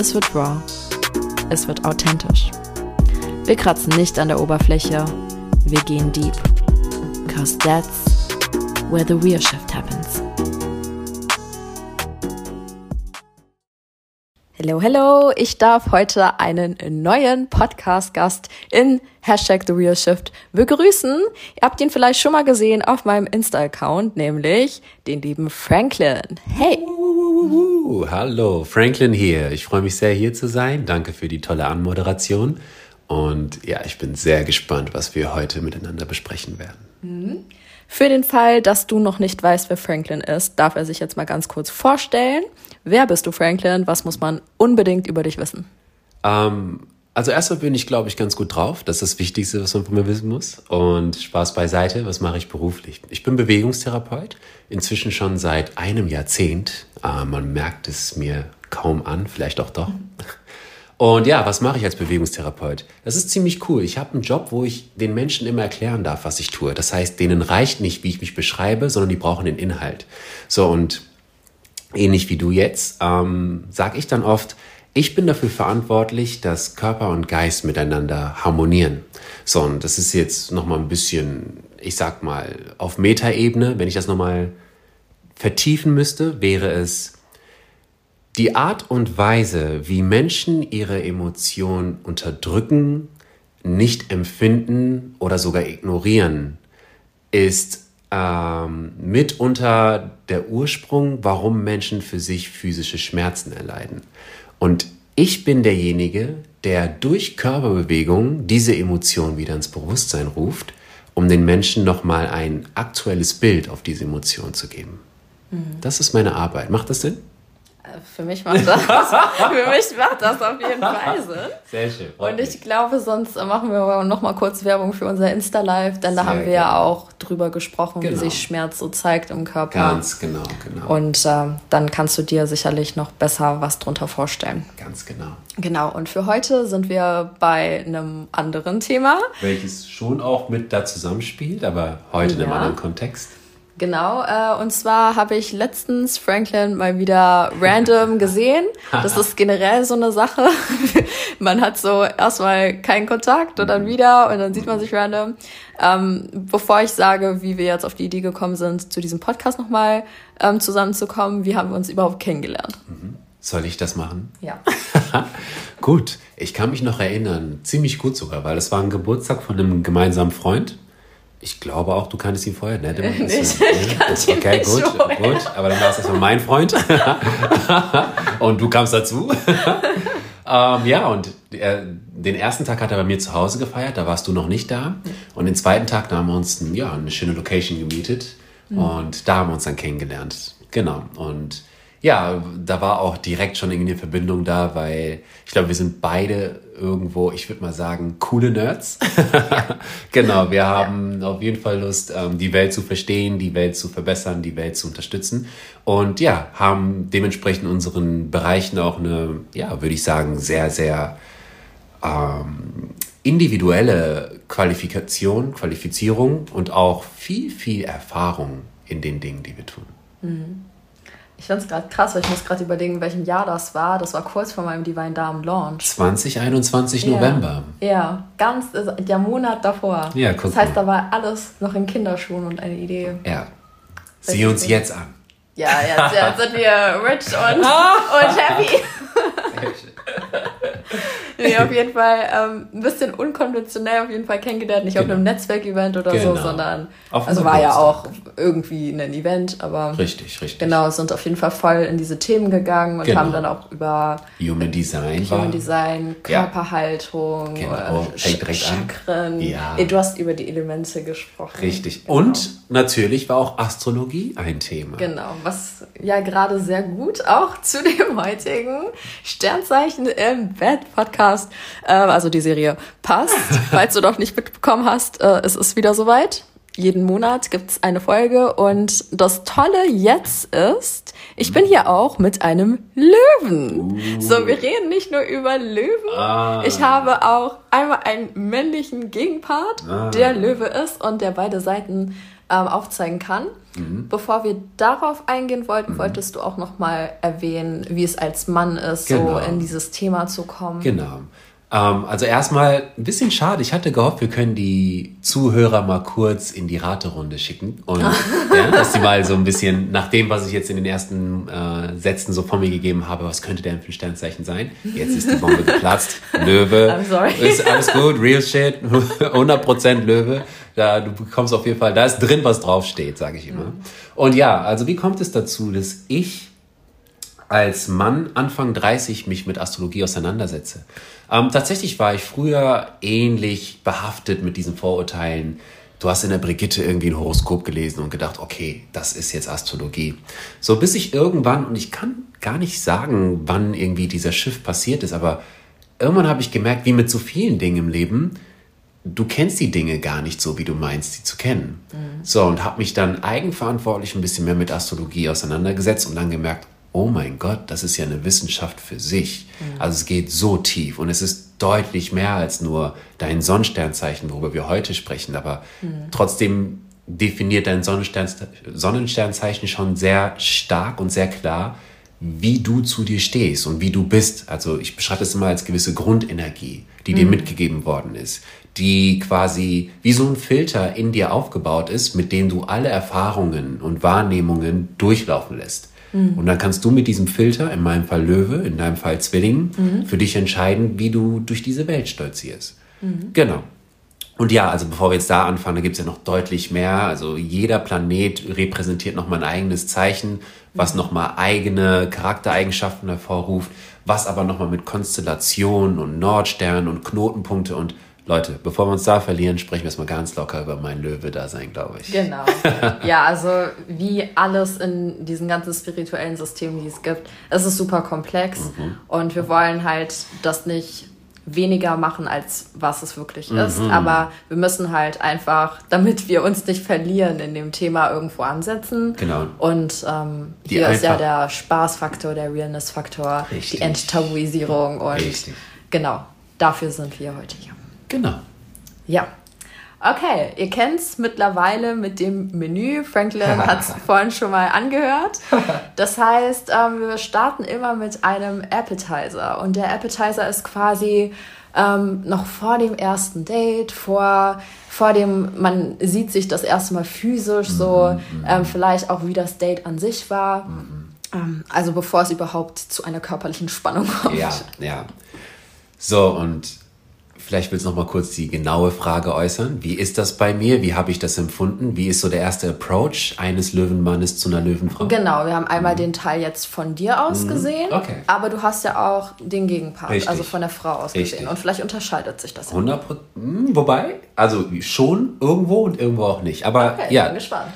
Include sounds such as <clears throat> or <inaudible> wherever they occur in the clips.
es wird raw, es wird authentisch. Wir kratzen nicht an der Oberfläche, wir gehen deep. Cause that's where the real shift happens. Hello, hello! Ich darf heute einen neuen Podcast-Gast in Hashtag The Real Shift begrüßen. Ihr habt ihn vielleicht schon mal gesehen auf meinem Insta-Account, nämlich den lieben Franklin. Hey! Uh, hallo, Franklin hier. Ich freue mich sehr, hier zu sein. Danke für die tolle Anmoderation. Und ja, ich bin sehr gespannt, was wir heute miteinander besprechen werden. Für den Fall, dass du noch nicht weißt, wer Franklin ist, darf er sich jetzt mal ganz kurz vorstellen. Wer bist du, Franklin? Was muss man unbedingt über dich wissen? Ähm, also erstmal bin ich, glaube ich, ganz gut drauf. Das ist das Wichtigste, was man von mir wissen muss. Und Spaß beiseite, was mache ich beruflich? Ich bin Bewegungstherapeut, inzwischen schon seit einem Jahrzehnt. Äh, man merkt es mir kaum an, vielleicht auch doch. Und ja, was mache ich als Bewegungstherapeut? Das ist ziemlich cool. Ich habe einen Job, wo ich den Menschen immer erklären darf, was ich tue. Das heißt, denen reicht nicht, wie ich mich beschreibe, sondern die brauchen den Inhalt. So, und ähnlich wie du jetzt, ähm, sage ich dann oft, ich bin dafür verantwortlich, dass Körper und Geist miteinander harmonieren. So, und das ist jetzt nochmal ein bisschen, ich sag mal, auf Metaebene, wenn ich das nochmal vertiefen müsste, wäre es die Art und Weise, wie Menschen ihre Emotionen unterdrücken, nicht empfinden oder sogar ignorieren, ist ähm, mitunter der Ursprung, warum Menschen für sich physische Schmerzen erleiden. Und ich bin derjenige, der durch Körperbewegung diese Emotion wieder ins Bewusstsein ruft, um den Menschen nochmal ein aktuelles Bild auf diese Emotion zu geben. Das ist meine Arbeit. Macht das Sinn? Für mich macht das, <laughs> für mich macht das auf jeden Fall Sinn. Sehr schön. Und ich glaube, sonst machen wir noch mal kurz Werbung für unser Insta-Live, denn da Sehr haben wir ja auch drüber gesprochen, Genau. wie sich Schmerz so zeigt im Körper. Ganz genau, genau. Und äh, dann kannst du dir sicherlich noch besser was drunter vorstellen. Ganz genau. Genau, und für heute sind wir bei einem anderen Thema. Welches schon auch mit da zusammenspielt, aber heute in einem Ja. anderen Kontext. Genau, äh, und zwar habe ich letztens Franklin mal wieder random <laughs> gesehen. Das ist generell so eine Sache. <laughs> man hat so erstmal keinen Kontakt und dann wieder und dann sieht man sich random. Ähm, bevor ich sage, wie wir jetzt auf die Idee gekommen sind, zu diesem Podcast nochmal ähm, zusammenzukommen, wie haben wir uns überhaupt kennengelernt? Soll ich das machen? Ja. <laughs> gut, ich kann mich noch erinnern, ziemlich gut sogar, weil es war ein Geburtstag von einem gemeinsamen Freund. Ich glaube auch, du kanntest ihn vorher, ne? Nicht, <laughs> Ist- ich okay, nicht gut, vorher. gut. Aber dann war es erstmal mein Freund. <laughs> und du kamst dazu. <laughs> ähm, ja, und er, den ersten Tag hat er bei mir zu Hause gefeiert, da warst du noch nicht da. Und den zweiten Tag, da haben wir uns ja, eine schöne Location gemietet. Und da haben wir uns dann kennengelernt. Genau. Und ja, da war auch direkt schon irgendwie eine Verbindung da, weil ich glaube, wir sind beide irgendwo, ich würde mal sagen, coole Nerds. <laughs> genau, wir haben auf jeden Fall Lust, ähm, die Welt zu verstehen, die Welt zu verbessern, die Welt zu unterstützen. Und ja, haben dementsprechend unseren Bereichen auch eine, ja, würde ich sagen, sehr, sehr ähm, individuelle Qualifikation, Qualifizierung und auch viel, viel Erfahrung in den Dingen, die wir tun. Ich finde es gerade krass, weil ich muss gerade überlegen, in welchem Jahr das war. Das war kurz vor meinem Divine Darm Launch. 2021 November. Ja, ganz, also der Monat davor. Ja, guck Das heißt, mal. da war alles noch in Kinderschuhen und eine Idee. Ja. Sieh uns jetzt an. Ja, jetzt, jetzt sind wir rich und, <laughs> und happy. Nee, auf jeden Fall ähm, ein bisschen unkonventionell auf jeden Fall kennengelernt. Nicht auf Genau. einem Netzwerkevent oder so, Genau. sondern Auf also war ja auch irgendwie ein Event, aber Richtig, richtig. genau, sind auf jeden Fall voll in diese Themen gegangen und Genau. haben dann auch über Human Design war. Human Design, Ja. Körperhaltung, Genau, äh. Chakren. Ja. Du hast über die Elemente gesprochen. Richtig. Genau. Und natürlich war auch Astrologie ein Thema. Genau, was ja gerade sehr gut auch zu dem heutigen Sternzeichen im Bett Podcast, äh, also die Serie passt. <laughs> Falls du doch nicht mitbekommen hast, äh, es ist wieder soweit jeden Monat gibt's eine Folge und das Tolle jetzt ist, ich bin hier auch mit einem Löwen. Uh. So, wir reden nicht nur über Löwen. Ah. Ich habe auch einmal einen männlichen Gegenpart, ah. der Löwe ist und der beide Seiten ähm, aufzeigen kann. Mhm. Bevor wir darauf eingehen wollten, mhm. wolltest du auch noch mal erwähnen, wie es als Mann ist, genau. so in dieses Thema zu kommen. Genau. Ähm, also erstmal ein bisschen schade. Ich hatte gehofft, wir können die Zuhörer mal kurz in die Raterunde schicken und <laughs> ja, dass sie mal so ein bisschen nach dem, was ich jetzt in den ersten äh, Sätzen so von mir gegeben habe, was könnte denn für ein Sternzeichen sein? Jetzt ist die Bombe geplatzt. <laughs> Löwe. I'm sorry. Ist alles gut, real shit, <laughs> 100% Löwe. Da, du bekommst auf jeden Fall, da ist drin, was draufsteht, sage ich immer. Und ja, also wie kommt es dazu, dass ich als Mann Anfang 30 mich mit Astrologie auseinandersetze. Ähm, tatsächlich war ich früher ähnlich behaftet mit diesen Vorurteilen. Du hast in der Brigitte irgendwie ein Horoskop gelesen und gedacht, okay, das ist jetzt Astrologie. So bis ich irgendwann, und ich kann gar nicht sagen, wann irgendwie dieser Schiff passiert ist, aber irgendwann habe ich gemerkt, wie mit so vielen Dingen im Leben, du kennst die Dinge gar nicht so, wie du meinst, sie zu kennen. Mhm. So, und habe mich dann eigenverantwortlich ein bisschen mehr mit Astrologie auseinandergesetzt und dann gemerkt, oh mein Gott, das ist ja eine Wissenschaft für sich. Mhm. Also es geht so tief und es ist deutlich mehr als nur dein Sonnensternzeichen, worüber wir heute sprechen, aber mhm. trotzdem definiert dein Sonnenstern, Sonnensternzeichen schon sehr stark und sehr klar, wie du zu dir stehst und wie du bist. Also ich beschreibe es immer als gewisse Grundenergie, die mhm. dir mitgegeben worden ist, die quasi wie so ein Filter in dir aufgebaut ist, mit dem du alle Erfahrungen und Wahrnehmungen durchlaufen lässt. Mhm. Und dann kannst du mit diesem Filter, in meinem Fall Löwe, in deinem Fall Zwilling, mhm. für dich entscheiden, wie du durch diese Welt stolzierst. Mhm. Genau. Und ja, also bevor wir jetzt da anfangen, da gibt es ja noch deutlich mehr. Also jeder Planet repräsentiert nochmal ein eigenes Zeichen, was mhm. nochmal eigene Charaktereigenschaften hervorruft, was aber nochmal mit Konstellationen und Nordsternen und Knotenpunkte und Leute, bevor wir uns da verlieren, sprechen wir erstmal ganz locker über mein Löwe-Dasein, glaube ich. Genau. <laughs> Ja, also wie alles in diesen ganzen spirituellen Systemen, die es gibt, es ist super komplex mhm. und wir wollen halt das nicht weniger machen, als was es wirklich mhm. ist. Aber wir müssen halt einfach, damit wir uns nicht verlieren in dem Thema, irgendwo ansetzen. Genau. Und ähm, hier ist ja der Spaßfaktor, der Realness-Faktor, die Enttabuisierung und Richtig. genau, dafür sind wir heute hier. Genau. Ja. Okay, ihr kennt es mittlerweile mit dem Menü. Franklin <laughs> hat es vorhin schon mal angehört. Das heißt, ähm, wir starten immer mit einem Appetizer. Und der Appetizer ist quasi ähm, noch vor dem ersten Date, vor, vor dem, man sieht sich das erste Mal physisch, so mhm, mhm. ähm, vielleicht auch wie das Date an sich war. Mhm. Ähm, also bevor es überhaupt zu einer körperlichen Spannung kommt. Ja, ja. So, und Vielleicht willst du noch mal kurz die genaue Frage äußern. Wie ist das bei mir? Wie habe ich das empfunden? Wie ist so der erste Approach eines Löwenmannes zu einer Löwenfrau? Genau, wir haben einmal mhm. den Teil jetzt von dir aus mhm. gesehen, okay. aber du hast ja auch den Gegenpart, Richtig. also von der Frau aus Richtig. gesehen. Und vielleicht unterscheidet sich das. 100 hm, Wobei, also schon irgendwo und irgendwo auch nicht. Aber okay, ja,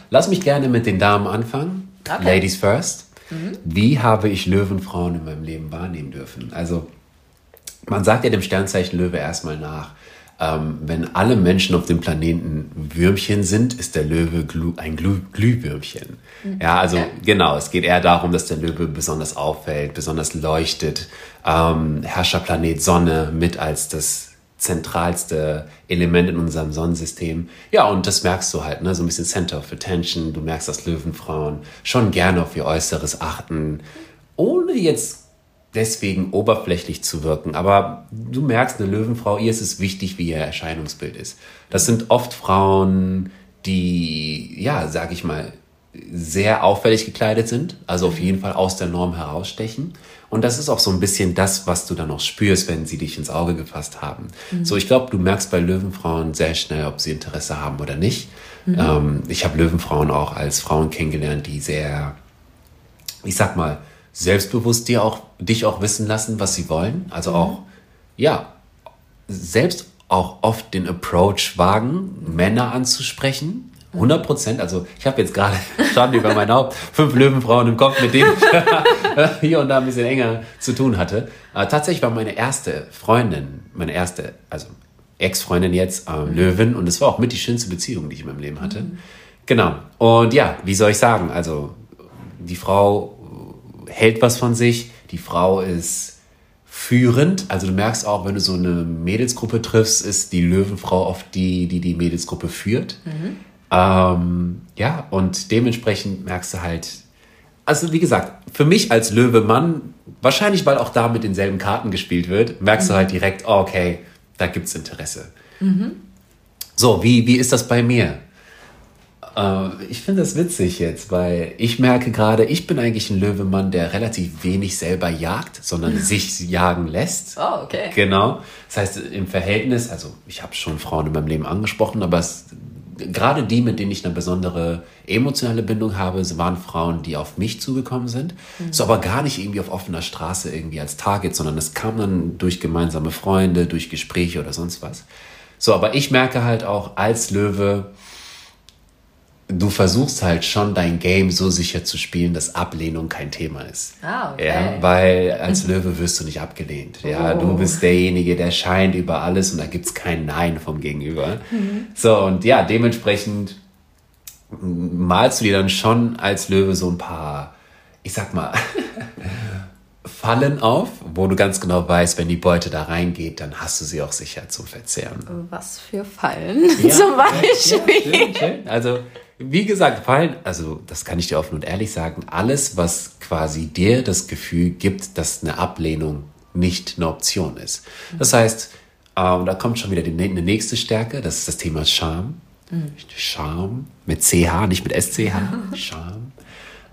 lass mich gerne mit den Damen anfangen. Okay. Ladies first. Mhm. Wie habe ich Löwenfrauen in meinem Leben wahrnehmen dürfen? Also man sagt ja dem Sternzeichen Löwe erstmal nach. Ähm, wenn alle Menschen auf dem Planeten Würmchen sind, ist der Löwe ein Glüh Glühwürmchen. Mhm. Ja, also ja. genau, es geht eher darum, dass der Löwe besonders auffällt, besonders leuchtet. Ähm, Herrscherplanet Sonne mit als das zentralste Element in unserem Sonnensystem. Ja, und das merkst du halt, ne? so ein bisschen Center of Attention. Du merkst, dass Löwenfrauen schon gerne auf ihr Äußeres achten, ohne jetzt deswegen oberflächlich zu wirken. Aber du merkst, eine Löwenfrau, ihr ist es wichtig, wie ihr Erscheinungsbild ist. Das sind oft Frauen, die, ja, sag ich mal, sehr auffällig gekleidet sind, also auf jeden Fall aus der Norm herausstechen. Und das ist auch so ein bisschen das, was du dann auch spürst, wenn sie dich ins Auge gefasst haben. Mhm. So, ich glaube, du merkst bei Löwenfrauen sehr schnell, ob sie Interesse haben oder nicht. Mhm. Ähm, ich habe Löwenfrauen auch als Frauen kennengelernt, die sehr, ich sag mal, selbstbewusst dir auch, dich auch wissen lassen, was sie wollen. Also mhm. auch, ja, selbst auch oft den Approach wagen, Männer anzusprechen. 100 Prozent. Also ich habe jetzt gerade <laughs> Schande über mein Haupt fünf Löwenfrauen im Kopf, mit denen ich <laughs> hier und da ein bisschen enger zu tun hatte. Aber tatsächlich war meine erste Freundin, meine erste, also Ex-Freundin jetzt, ähm, Löwin. Und es war auch mit die schönste Beziehung, die ich in meinem Leben hatte. Mhm. Genau. Und ja, wie soll ich sagen? Also die Frau hält was von sich. Die Frau ist führend. Also du merkst auch, wenn du so eine Mädelsgruppe triffst, ist die Löwenfrau oft die, die die Mädelsgruppe führt. Mhm. Ähm, ja, und dementsprechend merkst du halt, also wie gesagt, für mich als Löwe-Mann, wahrscheinlich weil auch da mit denselben Karten gespielt wird, merkst mhm. du halt direkt, oh, okay, da gibt es Interesse. Mhm. So, wie, wie ist das bei mir? Äh, ich finde das witzig jetzt, weil ich merke gerade, ich bin eigentlich ein Löwemann, der relativ wenig selber jagt, sondern <laughs> sich jagen lässt. Oh, okay. Genau. Das heißt, im Verhältnis, also ich habe schon Frauen in meinem Leben angesprochen, aber es, gerade die, mit denen ich eine besondere emotionale Bindung habe, waren Frauen, die auf mich zugekommen sind. Mhm. So aber gar nicht irgendwie auf offener Straße irgendwie als Target, sondern es kam dann durch gemeinsame Freunde, durch Gespräche oder sonst was. So, aber ich merke halt auch als Löwe, du versuchst halt schon dein Game so sicher zu spielen, dass Ablehnung kein Thema ist. Ah, okay. Ja, weil als Löwe wirst du nicht abgelehnt. Ja, oh. du bist derjenige, der scheint über alles und da gibt es kein Nein vom Gegenüber. Mhm. So, und ja, dementsprechend malst du dir dann schon als Löwe so ein paar, ich sag mal, <laughs> Fallen auf, wo du ganz genau weißt, wenn die Beute da reingeht, dann hast du sie auch sicher zum Verzehren. Was für Fallen ja, <laughs> zum Beispiel? Ja, schön, schön. Also wie gesagt, Fallen, also das kann ich dir offen und ehrlich sagen, alles, was quasi dir das Gefühl gibt, dass eine Ablehnung nicht eine Option ist. Das heißt, ähm, da kommt schon wieder die, eine nächste Stärke, das ist das Thema Scham. Mhm. Scham mit CH, nicht mit SCH. <laughs> Scham.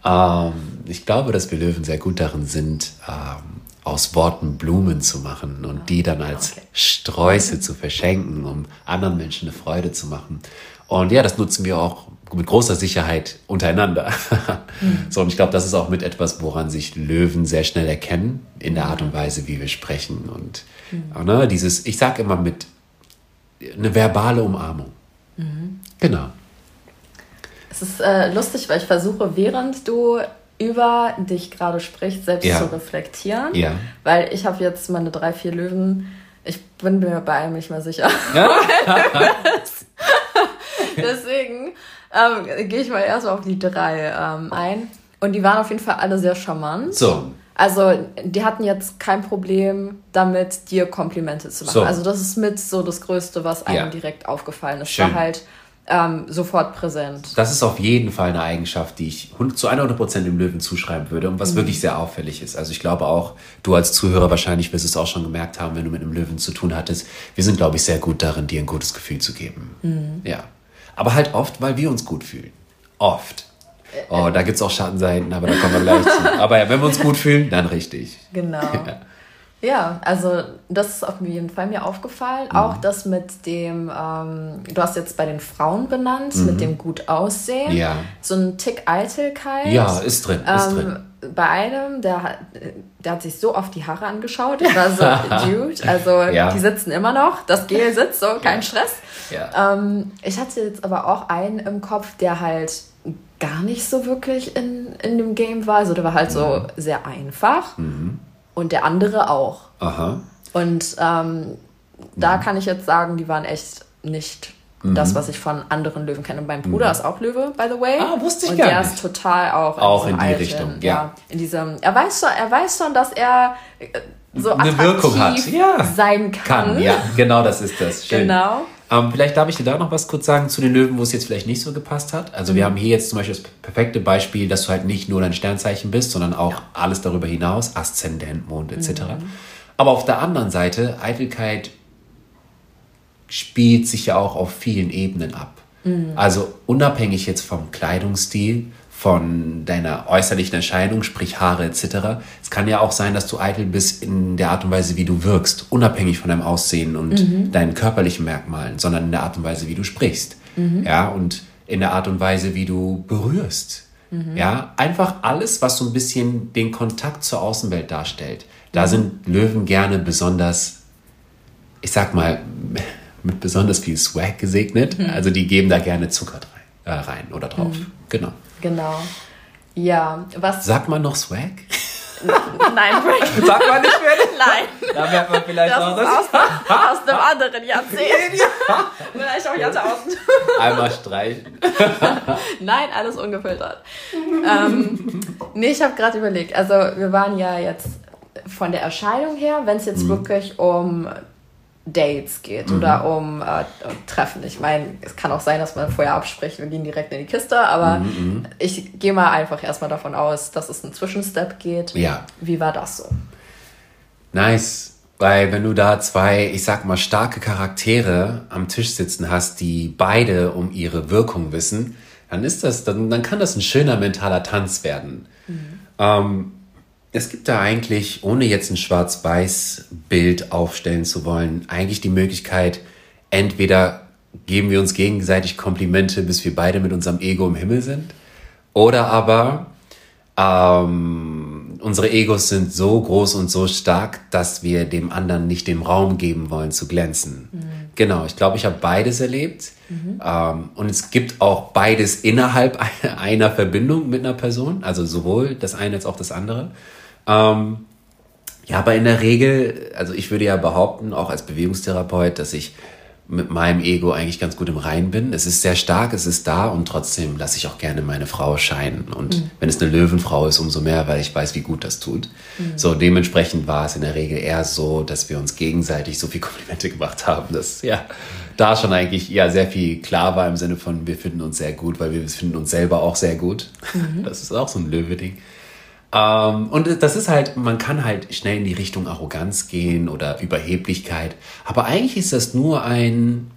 Ähm, ich glaube, dass wir Löwen sehr gut darin sind, ähm, aus Worten Blumen zu machen und die dann als okay. Sträuße zu verschenken, um anderen Menschen eine Freude zu machen. Und ja, das nutzen wir auch mit großer Sicherheit untereinander. Mhm. So, und ich glaube, das ist auch mit etwas, woran sich Löwen sehr schnell erkennen, in der Art und Weise, wie wir sprechen. Und mhm. ne, dieses, ich sage immer mit, eine verbale Umarmung. Mhm. Genau. Es ist äh, lustig, weil ich versuche, während du über dich gerade sprichst, selbst ja. zu reflektieren. Ja. Weil ich habe jetzt meine drei, vier Löwen. Ich bin mir bei einem nicht mehr sicher. Ja. <laughs> <laughs> <laughs> Deswegen ähm, gehe ich mal erst auf die drei ähm, ein. Und die waren auf jeden Fall alle sehr charmant. So. Also, die hatten jetzt kein Problem damit, dir Komplimente zu machen. So. Also, das ist mit so das Größte, was einem ja. direkt aufgefallen ist. Schön. War halt ähm, sofort präsent. Das ist auf jeden Fall eine Eigenschaft, die ich zu 100 Prozent dem Löwen zuschreiben würde und was mhm. wirklich sehr auffällig ist. Also ich glaube auch, du als Zuhörer wahrscheinlich wirst es auch schon gemerkt haben, wenn du mit einem Löwen zu tun hattest. Wir sind, glaube ich, sehr gut darin, dir ein gutes Gefühl zu geben. Mhm. Ja. Aber halt oft, weil wir uns gut fühlen. Oft. Oh, da gibt es auch Schattenseiten, aber da kommen wir gleich zu. Aber ja, wenn wir uns gut fühlen, dann richtig. Genau. <laughs> Ja. Ja, also das ist auf jeden Fall mir aufgefallen. Mhm. Auch das mit dem, ähm, du hast jetzt bei den Frauen benannt, mhm. mit dem gut aussehen. Ja. So ein Tick Eitelkeit. Ja, ist drin, ist ähm, drin. Bei einem, der hat, der hat sich so oft die Haare angeschaut. Ich war so, <laughs> Dude, also ja. die sitzen immer noch. Das Gel sitzt so, kein ja. Stress. Ja. Ähm, ich hatte jetzt aber auch einen im Kopf, der halt gar nicht so wirklich in, in dem Game war. Also der war halt mhm. so sehr einfach. Mhm und der andere auch. Aha. Und ähm, da mhm. kann ich jetzt sagen, die waren echt nicht mhm. das, was ich von anderen Löwen kenne. Und mein Bruder mhm. ist auch Löwe, by the way. Ah, wusste ich und gar nicht. Und der ist total auch in, auch in die Alten, Richtung, ja. ja. In diesem, er weiß schon, er weiß schon, dass er äh, so eine Wirkung hat, ja. sein kann. kann. Ja, genau, das ist das. Schön. Genau. Ähm, vielleicht darf ich dir da noch was kurz sagen zu den Löwen, wo es jetzt vielleicht nicht so gepasst hat. Also mhm. wir haben hier jetzt zum Beispiel das perfekte Beispiel, dass du halt nicht nur dein Sternzeichen bist, sondern auch ja. alles darüber hinaus, Aszendent, Mond etc. Mhm. Aber auf der anderen Seite, Eitelkeit spielt sich ja auch auf vielen Ebenen ab. Mhm. Also unabhängig jetzt vom Kleidungsstil, von deiner äußerlichen Erscheinung, sprich Haare etc. Es kann ja auch sein, dass du eitel bist in der Art und Weise, wie du wirkst, unabhängig von deinem Aussehen und mhm. deinen körperlichen Merkmalen, sondern in der Art und Weise, wie du sprichst. Mhm. Ja, und in der Art und Weise, wie du berührst. Mhm. Ja, einfach alles, was so ein bisschen den Kontakt zur Außenwelt darstellt. Da mhm. sind Löwen gerne besonders, ich sag mal, mit besonders viel Swag gesegnet. Mhm. Also die geben da gerne Zucker rein. äh, rein oder drauf. Mhm. Genau. Genau. Ja, was. Sagt man noch Swag? <laughs> Nein, Frank. Sagt man nicht mehr? <laughs> Nein. Da merkt man vielleicht das auch ist aus, aus einem anderen Jahrzehnt. <laughs> vielleicht auch Jahrtausend. Einmal streichen. Nein, alles ungefiltert. ähm, nee, ich habe gerade überlegt. Also, wir waren ja jetzt von der Erscheinung her, wenn es jetzt mhm. wirklich um Dates geht mhm. oder um äh, Treffen. Ich meine, es kann auch sein, dass man vorher abspricht, wir gehen direkt in die Kiste, aber mhm, mhm. ich gehe mal einfach erstmal davon aus, dass es einen Zwischenstep geht. Ja. Wie war das so? Nice. Weil wenn du da zwei, ich sag mal, starke Charaktere am Tisch sitzen hast, die beide um ihre Wirkung wissen, dann ist das, dann, dann kann das ein schöner mentaler Tanz werden. Mhm. Ähm, es gibt da eigentlich, ohne jetzt ein Schwarz-Weiß-Bild aufstellen zu wollen, eigentlich die Möglichkeit, entweder geben wir uns gegenseitig Komplimente, bis wir beide mit unserem Ego im Himmel sind, oder aber ähm, unsere Egos sind so groß und so stark, dass wir dem anderen nicht den Raum geben wollen zu glänzen. Mhm. Genau, ich glaube, ich habe beides erlebt. Mhm. Ähm, und es gibt auch beides innerhalb <laughs> einer Verbindung mit einer Person, also sowohl das eine als auch das andere. Ähm, ja, aber in der Regel, also ich würde ja behaupten, auch als Bewegungstherapeut, dass ich mit meinem Ego eigentlich ganz gut im Rein bin. Es ist sehr stark, es ist da und trotzdem lasse ich auch gerne meine Frau scheinen. Und mhm. wenn es eine Löwenfrau ist, umso mehr, weil ich weiß, wie gut das tut. Mhm. So, dementsprechend war es in der Regel eher so, dass wir uns gegenseitig so viel Komplimente gemacht haben, dass ja da schon eigentlich ja sehr viel klar war im Sinne von, wir finden uns sehr gut, weil wir finden uns selber auch sehr gut. Mhm. Das ist auch so ein Löwe-Ding. Ähm, und das ist halt, man kann halt schnell in die Richtung Arroganz gehen oder Überheblichkeit. Aber eigentlich ist das nur ein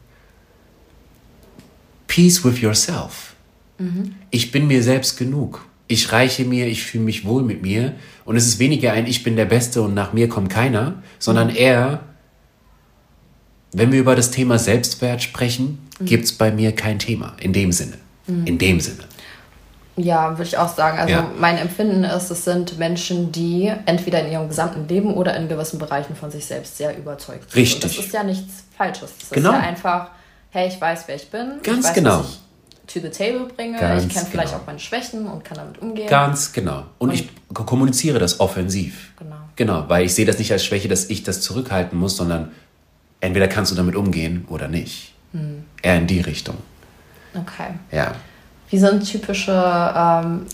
Peace with yourself. Mhm. Ich bin mir selbst genug. Ich reiche mir, ich fühle mich wohl mit mir. Und es ist weniger ein Ich bin der Beste und nach mir kommt keiner, sondern mhm. eher, wenn wir über das Thema Selbstwert sprechen, mhm. gibt es bei mir kein Thema. In dem Sinne. Mhm. In dem Sinne. Ja, würde ich auch sagen. Also ja. mein Empfinden ist, es sind Menschen, die entweder in ihrem gesamten Leben oder in gewissen Bereichen von sich selbst sehr überzeugt sind. Richtig. Und das ist ja nichts Falsches. Das genau. ist ja einfach, hey, ich weiß, wer ich bin. Ganz ich weiß, genau. Was ich to the table bringe. Ganz ich kenne vielleicht genau. auch meine Schwächen und kann damit umgehen. Ganz genau. Und, und ich kommuniziere das offensiv. Genau. Genau, weil ich sehe das nicht als Schwäche, dass ich das zurückhalten muss, sondern entweder kannst du damit umgehen oder nicht. Hm. Eher in die Richtung. Okay. Ja. Wie sind typische ähm,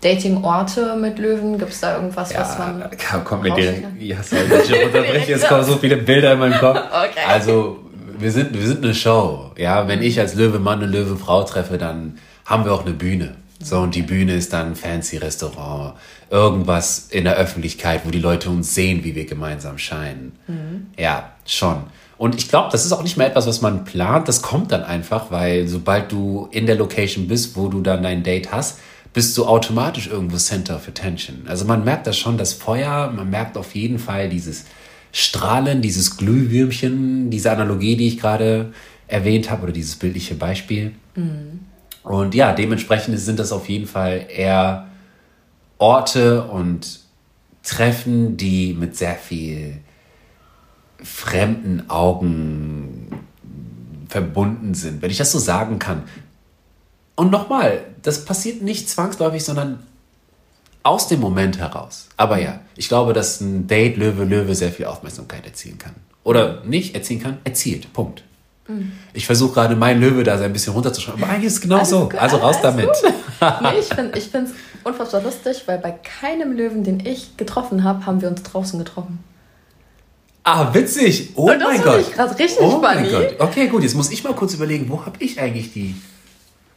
Dating-Orte mit Löwen? Gibt es da irgendwas, ja, was man. Komm mit dir. Ja, sorry, ich unterbreche. Es <laughs> kommen so viele Bilder in meinen Kopf. Okay. Also, wir sind, wir sind eine Show. Ja, wenn ich als Löwemann eine Löwenfrau treffe, dann haben wir auch eine Bühne. So, und die Bühne ist dann ein fancy Restaurant, irgendwas in der Öffentlichkeit, wo die Leute uns sehen, wie wir gemeinsam scheinen. Mhm. Ja, schon. Und ich glaube, das ist auch nicht mehr etwas, was man plant. Das kommt dann einfach, weil sobald du in der Location bist, wo du dann dein Date hast, bist du automatisch irgendwo Center of Attention. Also man merkt das schon, das Feuer, man merkt auf jeden Fall dieses Strahlen, dieses Glühwürmchen, diese Analogie, die ich gerade erwähnt habe, oder dieses bildliche Beispiel. Mhm. Und ja, dementsprechend sind das auf jeden Fall eher Orte und Treffen, die mit sehr viel fremden Augen verbunden sind, wenn ich das so sagen kann. Und nochmal, das passiert nicht zwangsläufig, sondern aus dem Moment heraus. Aber ja, ich glaube, dass ein Date Löwe Löwe sehr viel Aufmerksamkeit erzielen kann. Oder nicht erzielen kann, erzielt. Punkt. Mhm. Ich versuche gerade mein Löwe da so ein bisschen runterzuschreiben, aber eigentlich ist es genau so. Also raus damit. <laughs> nee, ich finde es unfassbar lustig, weil bei keinem Löwen, den ich getroffen habe, haben wir uns draußen getroffen. Ah, witzig. Oh und mein Gott. Ich gerade richtig oh funny. mein Gott. Okay, gut, jetzt muss ich mal kurz überlegen, wo habe ich eigentlich die.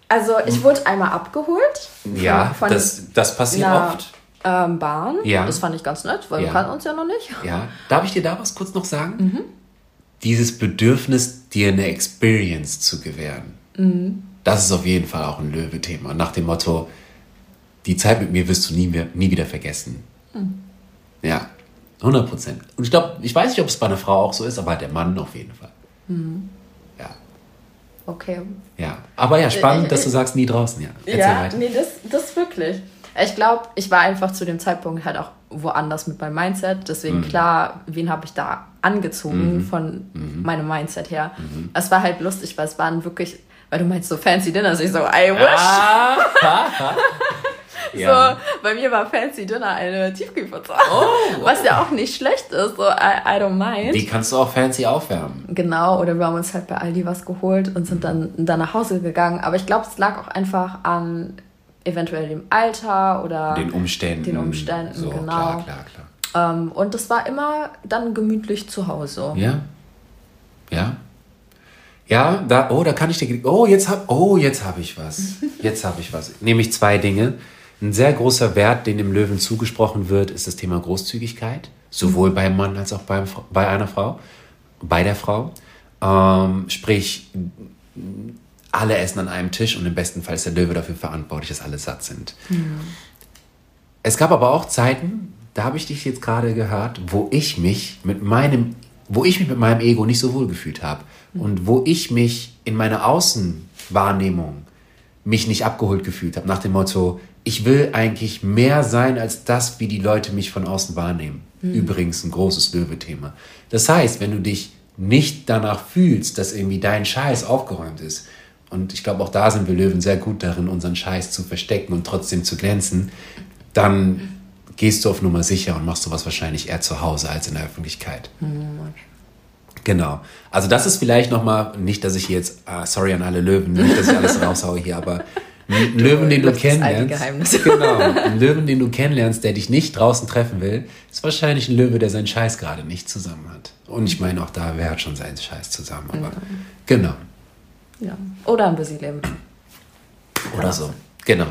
Also, ich wurde einmal abgeholt. Ja, von das, das passiert einer, oft. Ähm, Bahn. Ja. Das fand ich ganz nett, weil Ja. wir kannten uns ja noch nicht. Ja. Darf ich dir da was kurz noch sagen? Mhm. Dieses Bedürfnis, dir eine Experience zu gewähren. Mhm. Das ist auf jeden Fall auch ein Löwe-Thema. Nach dem Motto, die Zeit mit mir wirst du nie, mehr, nie wieder vergessen. Mhm. Ja, 100 Prozent. Und ich glaube, ich weiß nicht, ob es bei einer Frau auch so ist, aber der Mann auf jeden Fall. Mhm. Ja, Okay. ja. Aber ja, spannend, Äh, äh, dass du sagst, nie draußen. Ja, Erzähl ja, weiter. nee, das, das wirklich. Ich glaube, ich war einfach zu dem Zeitpunkt halt auch woanders mit meinem Mindset. Deswegen Mhm. klar, wen habe ich da angezogen Mhm. von Mhm. meinem Mindset her. Mhm. Es war halt lustig, weil es waren wirklich, Weil du meinst so fancy Dinners. Ich so, I wish. Ah, <laughs> ja. So, bei mir war Fancy Dinner eine Tiefkühlpizza. Oh, Was ja auch nicht schlecht ist, so I, I don't mind. Die kannst du auch fancy aufwärmen. Genau, oder wir haben uns halt bei Aldi was geholt und sind dann, dann nach Hause gegangen. Aber ich glaube, es lag auch einfach an eventuell dem Alter oder den Umständen. Den Umständen, so, genau. Klar, klar, klar. Ähm, und das war immer dann gemütlich zu Hause. Ja. Ja. Ja, da, oh, da kann ich dir, oh, jetzt hab, oh, jetzt habe ich was. <laughs> Jetzt habe ich was. Nämlich zwei Dinge. Ein sehr großer Wert, den dem Löwen zugesprochen wird, ist das Thema Großzügigkeit, sowohl mhm. beim Mann als auch beim, bei einer Frau, bei der Frau. Ähm, sprich, alle essen an einem Tisch und im besten Fall ist der Löwe dafür verantwortlich, dass alle satt sind. Mhm. Es gab aber auch Zeiten, da habe ich dich jetzt gerade gehört, wo ich mich mit meinem, wo ich mich mit meinem Ego nicht so wohl gefühlt habe mhm. und wo ich mich in meiner Außenwahrnehmung mich nicht abgeholt gefühlt habe, nach dem Motto, ich will eigentlich mehr sein als das, wie die Leute mich von außen wahrnehmen. Mhm. Übrigens ein großes Löwe-Thema. Das heißt, wenn du dich nicht danach fühlst, dass irgendwie dein Scheiß aufgeräumt ist, und ich glaube, auch da sind wir Löwen sehr gut darin, unseren Scheiß zu verstecken und trotzdem zu glänzen, dann gehst du auf Nummer sicher und machst sowas wahrscheinlich eher zu Hause als in der Öffentlichkeit. Mhm. Genau. Also das ist vielleicht nochmal, nicht, dass ich jetzt, uh, sorry an alle Löwen, nicht, dass ich alles raushaue hier, aber ein Löwen, den du kennenlernst. <laughs> <laughs> Genau. Ein Löwen, den du kennenlernst, der dich nicht draußen treffen will, ist wahrscheinlich ein Löwe, der seinen Scheiß gerade nicht zusammen hat. Und ich meine auch da, wer hat schon seinen Scheiß zusammen, aber mhm. genau. Ja. Oder ein Busy-Leben. Oder so. Genau.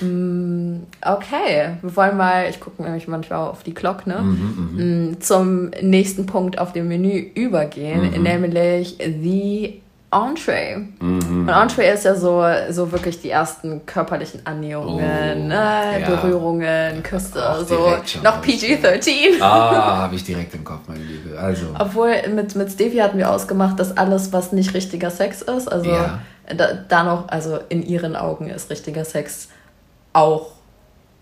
Mm, okay, wir wollen mal, ich gucke nämlich manchmal auf die Glock, ne? Mhm, mhm. Mm, zum nächsten Punkt auf dem Menü übergehen, mhm. nämlich The Entree. Mhm. Und Entree ist ja so, so wirklich die ersten körperlichen Annäherungen, oh, ne? ja. Berührungen, Küsse, so noch PG-13. Ah, <laughs> habe ich direkt im Kopf, meine Liebe. Also. Obwohl mit, mit Stevie hatten wir ausgemacht, dass alles, was nicht richtiger Sex ist, also ja. da, da noch, also in ihren Augen ist richtiger Sex auch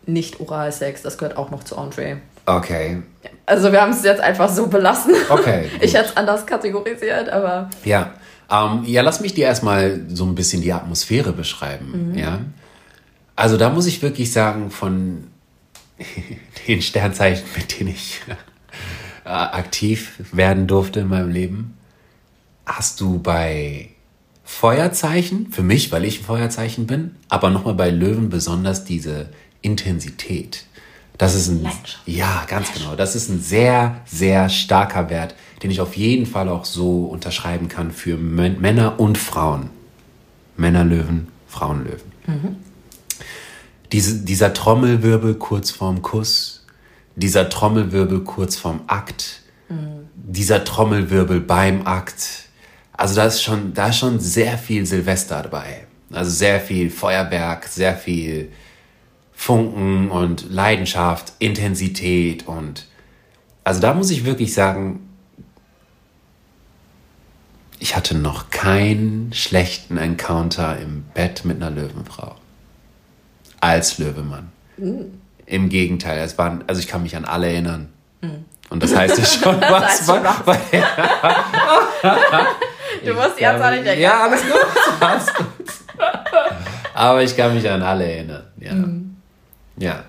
nicht Oralsex, das gehört auch noch zu Entree. Okay. Also wir haben es jetzt einfach so belassen. Okay. <laughs> ich hätte es anders kategorisiert, aber. Ja. Ähm, ja, lass mich dir erstmal so ein bisschen die Atmosphäre beschreiben. Mhm. Ja. Also da muss ich wirklich sagen, von <laughs> den Sternzeichen, mit denen ich äh, aktiv werden durfte in meinem Leben, hast du bei Feuerzeichen, für mich, weil ich ein Feuerzeichen bin, aber nochmal bei Löwen besonders diese Intensität. Das ist ein, ja, ganz genau. Das ist ein sehr, sehr starker Wert, den ich auf jeden Fall auch so unterschreiben kann für Männer und Frauen. Männerlöwen, Frauenlöwen. Mhm. Diese, dieser Trommelwirbel kurz vorm Kuss, dieser Trommelwirbel kurz vorm Akt, mhm. dieser Trommelwirbel beim Akt. Also da ist schon, da ist schon sehr viel Silvester dabei. Also sehr viel Feuerwerk, sehr viel Funken und Leidenschaft, Intensität und also da muss ich wirklich sagen, ich hatte noch keinen schlechten Encounter im Bett mit einer Löwenfrau. Als Löwemann. Mhm. Im Gegenteil, es waren, also ich kann mich an alle erinnern. Mhm. Und das heißt ja schon <laughs> was. Schon was. Weil, <laughs> du musst jetzt auch nicht erkennen. Ja, alles gut. Alles gut. Aber ich kann mich an alle erinnern. Ja. Mhm. Ja.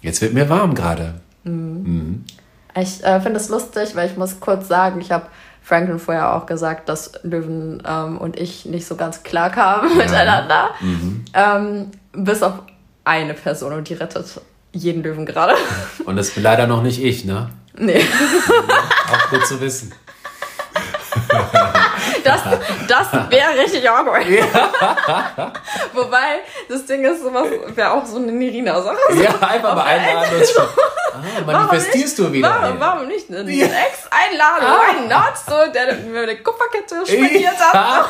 Jetzt wird mir warm gerade. Mhm. Mhm. Ich äh, finde es lustig, weil ich muss kurz sagen, ich habe Franklin vorher auch gesagt, dass Löwen ähm, und ich nicht so ganz klar kamen ja. miteinander. Mhm. Ähm, bis auf eine Person und die rettet jeden Löwen gerade. Und das bin leider noch nicht ich, ne? Nee. auch gut zu wissen. Das, das wäre richtig awkward. Ja. <laughs> Wobei, das Ding ist, sowas wäre auch so eine Nirina-Sache. Ja, einfach mal einladen und schon. Ah, manifestierst du wieder. Warum, warum nicht? Einen ja. Ex einladen, ah. why not? So, der mir eine Kupferkette spendiert hat.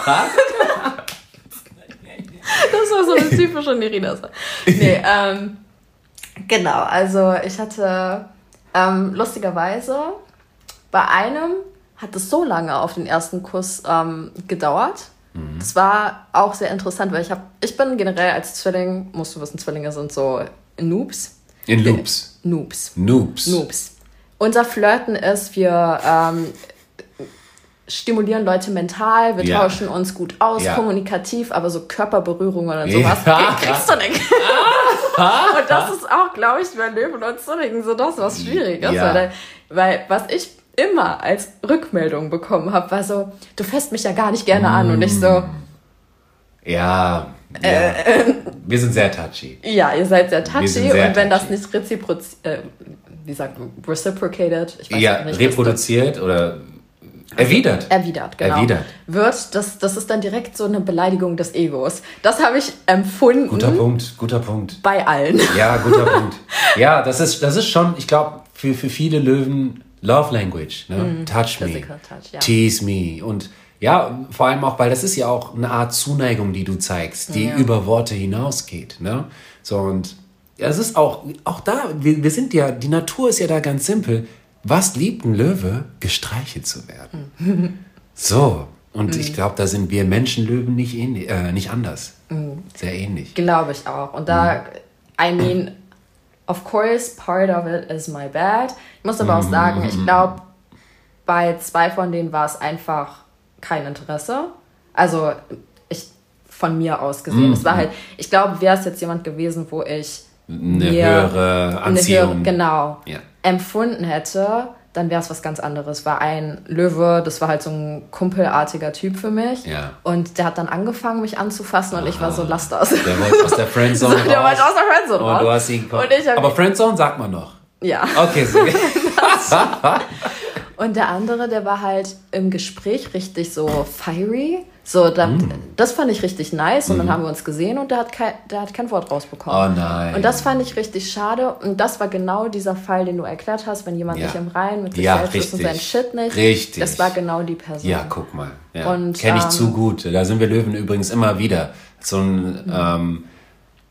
das war so eine typische Nirina-Sache. Nee, ähm, genau, also ich hatte ähm, lustigerweise bei einem hat es so lange auf den ersten Kuss ähm, gedauert. Mhm. Das war auch sehr interessant, weil ich habe, ich bin generell als Zwilling, musst du wissen, Zwillinge sind so Noobs. In Loops. Noobs. Noobs. Noobs. Unser Flirten ist, wir ähm, stimulieren Leute mental, wir Ja. tauschen uns gut aus, Ja. kommunikativ, aber so Körperberührungen oder Ja. sowas krieg- <laughs> kriegst du nicht. <laughs> und das ist auch, glaube ich, bei Löwen und Zwillingen so das, was schwierig ist. Ja. Weil, weil was ich immer als Rückmeldung bekommen habe, war so, du fässt mich ja gar nicht gerne an. Und ich so, Ja, ja. Äh, wir sind sehr touchy. ja, ihr seid sehr touchy sehr und wenn das touchy. nicht reziproz äh, wie sagt man, reciprocated, ich weiß Ja, nicht, reproduziert oder erwidert. erwidert, genau, Erwidert. wird, das, das ist dann direkt so eine Beleidigung des Egos. Das habe ich empfunden Guter Punkt, guter Punkt. bei allen. Ja, guter <laughs> Punkt. Ja, das ist, das ist schon, ich glaube, für, für viele Löwen Love Language. Ne? touch me, touch, ja. tease me. Und ja, vor allem auch, weil das ist ja auch eine Art Zuneigung, die du zeigst, die Ja. über Worte hinausgeht. Ne? So, und es ist auch, auch da, wir, wir sind ja, die Natur ist ja da ganz simpel. Was liebt ein Löwe? Gestreichelt zu werden. So. Und ich glaube, da sind wir Menschenlöwen nicht, ähnlich, äh, nicht anders. Sehr ähnlich. Glaube ich auch. Und da, I mean, of course, part of it is my bad. Ich muss aber auch sagen, ich glaube, bei zwei von denen war es einfach kein Interesse. Also, ich, von mir aus gesehen. Es war halt, ich glaube, wäre es jetzt jemand gewesen, wo ich Eine höhere eine Anziehung. höhere- genau, Ja. empfunden hätte, dann wäre es was ganz anderes. War ein Löwe, das war halt so ein kumpelartiger Typ für mich. Ja. Und der hat dann angefangen, mich anzufassen und ich war so, lass das. Der wollte aus der Friendzone raus. <laughs> Der wollte aus der Friendzone Und raus. du hast ihn Und ich Aber Friendzone sagt man noch. Ja. Okay, so. <laughs> <laughs> Und der andere, der war halt im Gespräch richtig so fiery. So, da, Mm. das fand ich richtig nice. Und dann haben wir uns gesehen und der hat kein, der hat kein Wort rausbekommen. Oh nein. Und das fand ich richtig schade. Und das war genau dieser Fall, den du erklärt hast, wenn jemand Ja. nicht im Reinen mit sich Ja, selbst ist und richtig. sein Shit nicht. Richtig. Das war genau die Person. ja, guck mal. Ja. Kenne ich ähm, zu gut. Da sind wir Löwen übrigens immer wieder. So ein ähm,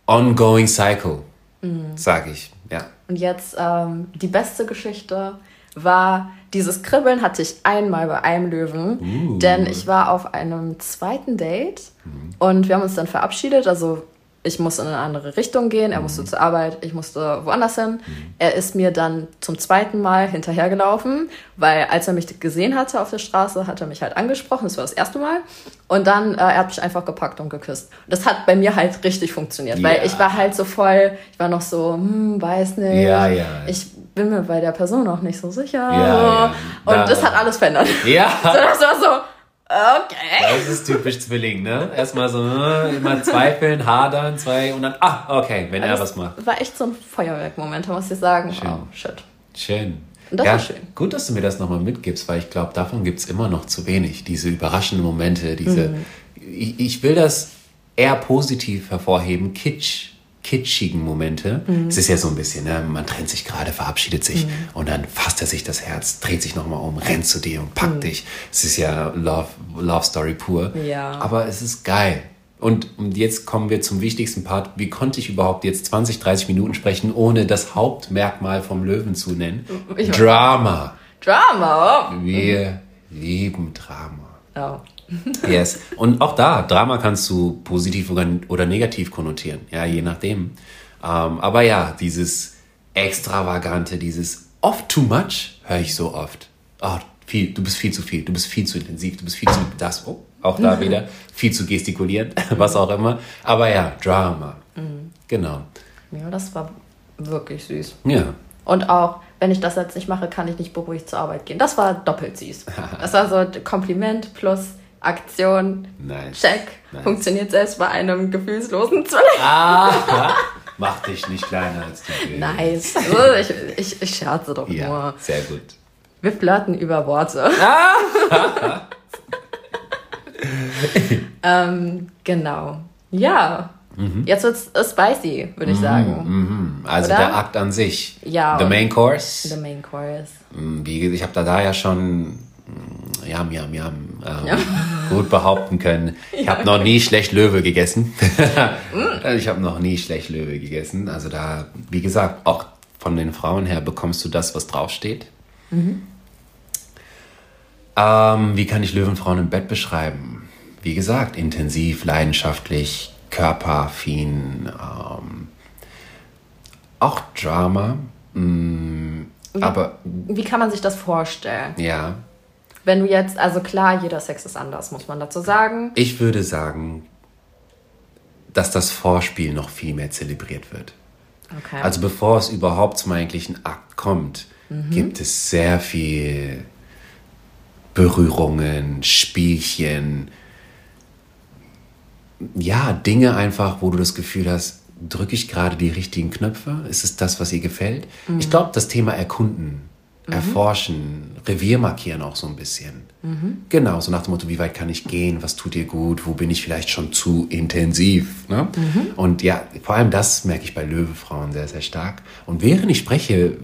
ongoing cycle, Mhm. sag ich. Ja. Und jetzt ähm, die beste Geschichte war, dieses Kribbeln hatte ich einmal bei einem Löwen, Uh. denn ich war auf einem zweiten Date Mhm. und wir haben uns dann verabschiedet. Also ich musste in eine andere Richtung gehen, er Mhm. musste zur Arbeit, ich musste woanders hin. Er ist mir dann zum zweiten Mal hinterhergelaufen, weil als er mich gesehen hatte auf der Straße, hat er mich halt angesprochen, das war das erste Mal. Und dann, äh, er hat mich einfach gepackt und geküsst. Und das hat bei mir halt richtig funktioniert, weil Ja. ich war halt so voll, ich war noch so, hm, weiß nicht. Ja, ja. Ich bin mir bei der Person noch nicht so sicher. Ja, ja. Und Da- das hat alles verändert. Ja. <laughs> So, das war so, okay. Das ist typisch Zwilling, ne? Erstmal so, äh, immer zweifeln, hadern, zwei und dann, ah, okay, wenn er was macht. war echt so ein Feuerwerkmoment, muss ich sagen. Schön. Oh, shit. Schön. Das ja, war schön. Gut, dass du mir das nochmal mitgibst, weil ich glaube, davon gibt es immer noch zu wenig. Diese überraschenden Momente, diese. Mhm. Ich, ich will das eher positiv hervorheben, kitsch, kitschigen Momente. Mhm. Es ist ja so ein bisschen, ne? man trennt sich gerade, verabschiedet sich und dann fasst er sich das Herz, dreht sich nochmal um, rennt zu dir und packt dich. Es ist ja Love, Love Story pur. Mhm. Ja. Aber es ist geil. Und, und jetzt kommen wir zum wichtigsten Part. Wie konnte ich überhaupt jetzt 20, 30 Minuten sprechen, ohne das Hauptmerkmal vom Löwen zu nennen? Drama. Drama. Wir lieben Drama. Oh. <laughs> Yes. Und auch da, Drama kannst du positiv oder, negativ konnotieren. Ja, je nachdem. Ähm, aber ja, dieses Extravagante, dieses oft too much, höre ich so oft. Oh, viel, du bist viel zu viel, du bist viel zu intensiv, du bist viel zu das. Oh, auch da <laughs> wieder. Viel zu gestikulieren, <laughs> was auch immer. Aber ja, Drama. Genau. Ja, das war wirklich süß. Ja. Und auch, wenn ich das jetzt nicht mache, kann ich nicht beruhigt zur Arbeit gehen. Das war doppelt süß. Das war so Kompliment plus Aktion. Nice. Check. Nice. Funktioniert selbst bei einem gefühlslosen Zwilling. Ah, mach dich nicht kleiner als du bist. Nice. Also <laughs> ich, ich, ich scherze doch Ja, nur. sehr gut. Wir flirten über Worte. <laughs> ähm, genau. Ja. Mhm. Jetzt wird's äh, spicy, würde ich sagen. Also Oder? der Akt an sich. Ja, The Main Course. The main chorus. Mm, Wie, ich habe da, da ja schon jam, jam, jam, ähm, gut behaupten können. Ich habe noch nie schlecht Löwe gegessen. ich habe noch nie schlecht Löwe gegessen. Also da, wie gesagt, auch von den Frauen her bekommst du das, was draufsteht. Ähm, wie kann ich Löwenfrauen im Bett beschreiben? Wie gesagt, intensiv, leidenschaftlich, körperaffin, ähm, auch Drama. Mm, aber Wie kann man sich das vorstellen? ja. Wenn du jetzt, also klar, jeder Sex ist anders, muss man dazu sagen. Ich würde sagen, dass das Vorspiel noch viel mehr zelebriert wird. Okay. Also bevor es überhaupt zum eigentlichen Akt kommt, gibt es sehr viel Berührungen, Spielchen, ja, Dinge einfach, wo du das Gefühl hast, drücke ich gerade die richtigen Knöpfe? Ist es das, was ihr gefällt? Ich glaube, das Thema Erkunden, Erforschen, Revier markieren auch so ein bisschen. Genau, so nach dem Motto, wie weit kann ich gehen, was tut dir gut, wo bin ich vielleicht schon zu intensiv. Ne? Und ja, vor allem das merke ich bei Löwefrauen sehr, sehr stark. Und während ich spreche,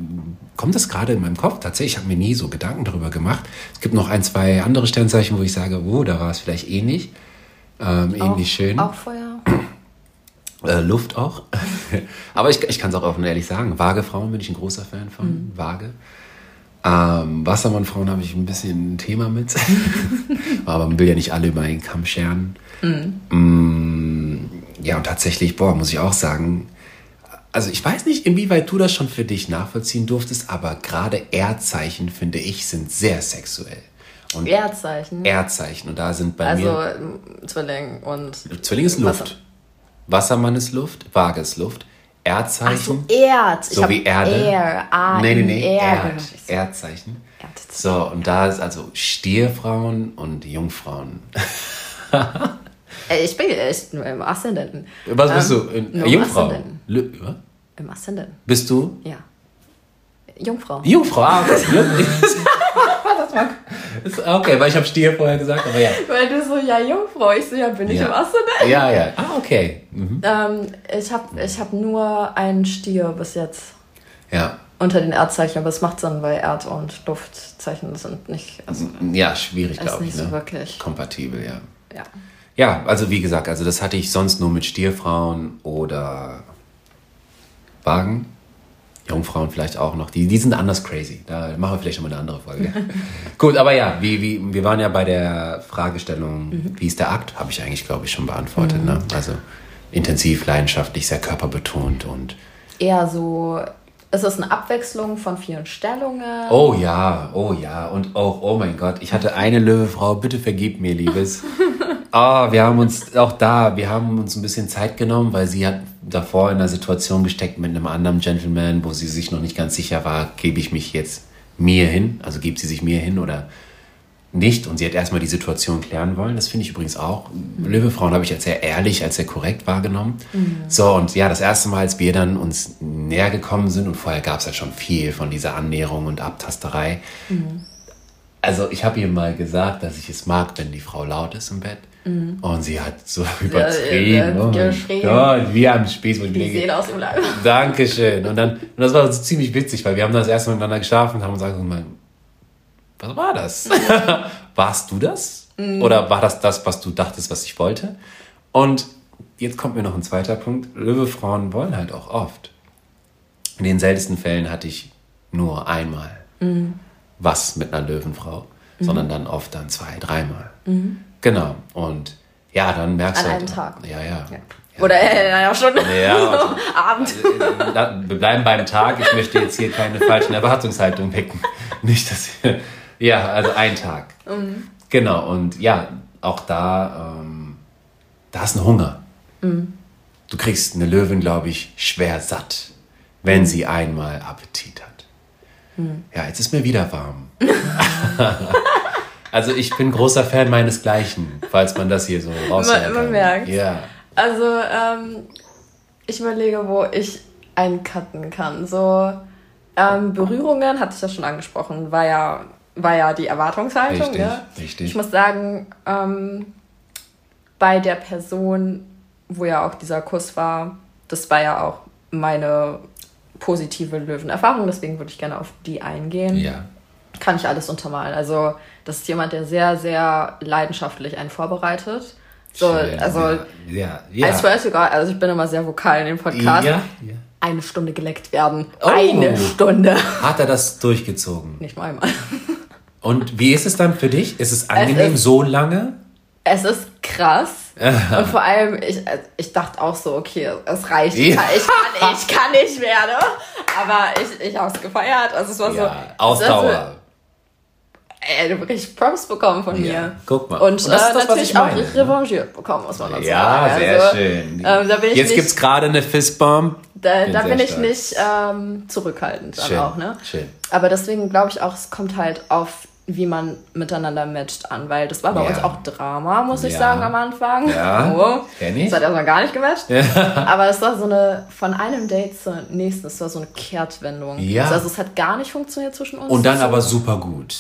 kommt das gerade in meinem Kopf. Tatsächlich, ich habe mir nie so Gedanken darüber gemacht. Es gibt noch ein, zwei andere Sternzeichen, wo ich sage, oh, da war es vielleicht ähnlich. Ähm, ähnlich schön. Auch Feuer. Äh, Luft auch. <laughs> Aber ich, ich kann es auch offen ehrlich sagen. Vage-Frauen bin ich ein großer Fan von. Vage. Ähm, Wassermann-Frauen habe ich ein bisschen ein Thema mit. <laughs> Aber man will ja nicht alle über einen Kamm scheren. Mm, ja, und tatsächlich, boah, muss ich auch sagen, also ich weiß nicht, inwieweit du das schon für dich nachvollziehen durftest, aber gerade Erdzeichen, finde ich, sind sehr sexuell. Und Erdzeichen. Erdzeichen, und da sind bei also mir... ähm, Zwilling und. Zwilling ist Luft. Wasser. Wassermann ist Luft, Waage ist Luft. Erdzeichen, so, Erd. Ich so wie Erde. Air. A nee, nee, nee. Erd, Erdzeichen. Erd. So, und da ist also Stierfrauen und Jungfrauen. Äh, Ich bin echt nur im Aszendenten. Was bist Ähm, du? In, nur äh, im Jungfrau? Im Aszendenten, Bist du? ja. Jungfrau. Jungfrau, ah. <laughs> das war, ist, okay, weil ich habe Stier vorher gesagt, aber ja. Weil du so, ja, Jungfrau. Ich so, ja, bin ich Ja. im Aszendenten. Ja, ja. Ah, okay. Mhm. Ähm, ich habe ich hab nur einen Stier bis jetzt Ja. unter den Erdzeichen, aber es macht Sinn, weil Erd- und Luftzeichen sind nicht, also, Ja, schwierig, ist glaube ich. nicht so Ne? wirklich. Kompatibel, ja. Ja. Ja, also wie gesagt, also das hatte ich sonst nur mit Stierfrauen oder Wagen. Jungfrauen vielleicht auch noch. Die, die sind anders crazy. Da machen wir vielleicht noch mal eine andere Folge. <laughs> Gut, aber ja, wie, wie, wir waren ja bei der Fragestellung, wie ist der Akt? Habe ich eigentlich, glaube ich, schon beantwortet. Ne? Also intensiv, leidenschaftlich, sehr körperbetont und Eher so, es ist eine Abwechslung von vielen Stellungen. Oh ja, oh ja. Und auch, oh mein Gott, ich hatte eine Löwefrau, bitte vergib mir, Liebes. <laughs> Ah, wir haben uns auch da, wir haben uns ein bisschen Zeit genommen, weil sie hat davor in einer Situation gesteckt mit einem anderen Gentleman, wo sie sich noch nicht ganz sicher war, gebe ich mich jetzt mir hin, also gibt sie sich mir hin oder nicht. Und sie hat erstmal die Situation klären wollen. Das finde ich übrigens auch. Löwefrauen habe ich als sehr ehrlich, als sehr korrekt wahrgenommen. So, und ja, das erste Mal, als wir dann uns näher gekommen sind, und vorher gab es ja schon viel von dieser Annäherung und Abtasterei. Also ich habe ihr mal gesagt, dass ich es mag, wenn die Frau laut ist im Bett. Und sie hat so übertrieben. ja, geschrien. Gott, wie am Spieß, mir Die Seele aus dem Leib. <laughs> Dankeschön. Und dann, und das war so ziemlich witzig, weil wir haben das erste Mal miteinander geschlafen und haben uns gesagt, was war das? <laughs> Warst du das? Oder war das das, was du dachtest, was ich wollte? Und jetzt kommt mir noch ein zweiter Punkt. Löwefrauen wollen halt auch oft. In den seltensten Fällen hatte ich nur einmal was mit einer Löwenfrau, sondern dann oft dann zwei, dreimal. Genau. Und ja, dann merkst An du. einem Tag. Ja, ja. Ja. Oder äh, naja, schon Ja, <laughs> also- Abend. Da- wir bleiben beim Tag. Ich möchte jetzt hier keine falschen Erwartungshaltungen wecken. <laughs> Nicht, dass wir, ja, also ein Tag. Genau, und ja, auch da, ähm, da ist ein Hunger. Du kriegst eine Löwin, glaube ich, schwer satt, wenn sie einmal Appetit hat. Ja, jetzt ist mir wieder warm. <laughs> also ich bin großer Fan meinesgleichen, falls man das hier so raushören Man- man kann. merkt's. Ja. Also, ähm, ich überlege, wo ich eincutten kann. So, ähm, Berührungen, hatte ich ja schon angesprochen, war ja, war ja die Erwartungshaltung. Richtig, ne? richtig. Ich muss sagen, ähm, bei der Person, wo ja auch dieser Kuss war, das war ja auch meine positive Löwenerfahrung, deswegen würde ich gerne auf die eingehen. Ja. Kann ich alles untermalen. Also, das ist jemand, der sehr, sehr leidenschaftlich einen vorbereitet. So, Schön, also, ja, ja. I swear to God, also ich bin immer sehr vokal in dem Podcast. Ja, ja. Eine Stunde geleckt werden. Oh. Eine Stunde. Hat er das durchgezogen? Nicht mal einmal. <laughs> Und wie ist es dann für dich? Ist es angenehm ist- so lange? Es ist krass. <laughs> Und vor allem, ich, ich dachte auch so, okay, es reicht. Ich kann, ich kann, ich kann nicht mehr, ne? Aber ich, ich habe es gefeiert. Also es war Ja, so. es Ausdauer. So, ey, du hast richtig Props bekommen von mir. Ja, guck mal. Und, Und das äh, das, natürlich ich meine, auch ne? revanchiert bekommen, muss man dazu Ja, sagen. sehr Also, schön. Ähm, Jetzt nicht, gibt's gerade eine Fistbomb. da, Bin da bin ich nicht ähm, zurückhaltend dann Schön, auch, ne? schön. Aber deswegen glaube ich auch, es kommt halt auf, wie man miteinander matcht an, weil das war bei Ja. uns auch Drama, muss ich Ja. sagen, am Anfang. Ja, <laughs> Oh, kenn ich. Das hat erstmal gar nicht gematcht. <laughs> Aber es war so eine, von einem Date zur nächsten, es war so eine Kehrtwendung. Ja. Also es hat gar nicht funktioniert zwischen uns. Und dann aber super gut.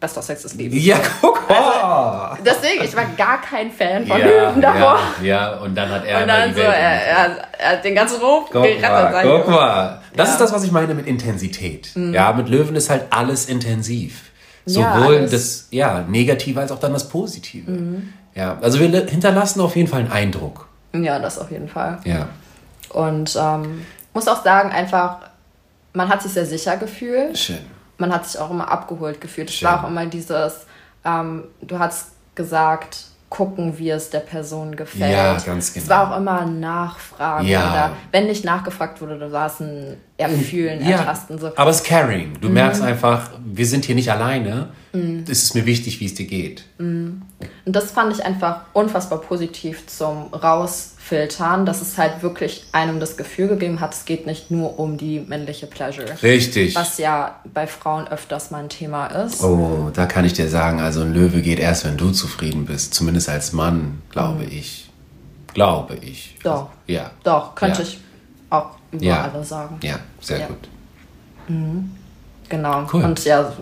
Bester Sex des Lebens. Ja, guck mal. Deswegen, ich war gar kein Fan von ja, Löwen davor. Ja, ja, und dann hat er Und dann so, er, er, er hat den ganzen Ruf Guck gerettet. mal, guck mal. Das Ja. Mhm. ist das, was ich meine mit Intensität. Ja, mit Löwen ist halt alles intensiv. Ja, Sowohl. Mhm. das ja, Negative als auch dann das Positive. Ja, also wir hinterlassen auf jeden Fall einen Eindruck. Ja, das auf jeden Fall. Ja. Und ähm, muss auch sagen, einfach, man hat sich sehr sicher gefühlt. Schön. Man hat sich auch immer abgeholt gefühlt. Es war auch immer dieses, ähm, du hast gesagt, gucken, wie es der Person gefällt. Ja, ganz Es genau. war auch immer Nachfragen. Ja. Oder wenn nicht nachgefragt wurde, da war es ein Erfühlen, Ja, Ertasten. So. aber es ist caring. Mhm. Du merkst einfach, wir sind hier nicht alleine. Es ist mir wichtig, wie es dir geht. Und das fand ich einfach unfassbar positiv zum Rausfiltern, dass es halt wirklich einem das Gefühl gegeben hat, es geht nicht nur um die männliche Pleasure. Richtig. Was ja bei Frauen öfters mal ein Thema ist. Oh, da kann ich dir sagen, also ein Löwe geht erst, wenn du zufrieden bist. Zumindest als Mann, glaube ich. Glaube ich. Mhm. Doch. Ja. Doch, könnte Ja. ich auch über Ja. alle sagen. Ja, sehr Ja. gut. Genau. Cool. Und ja,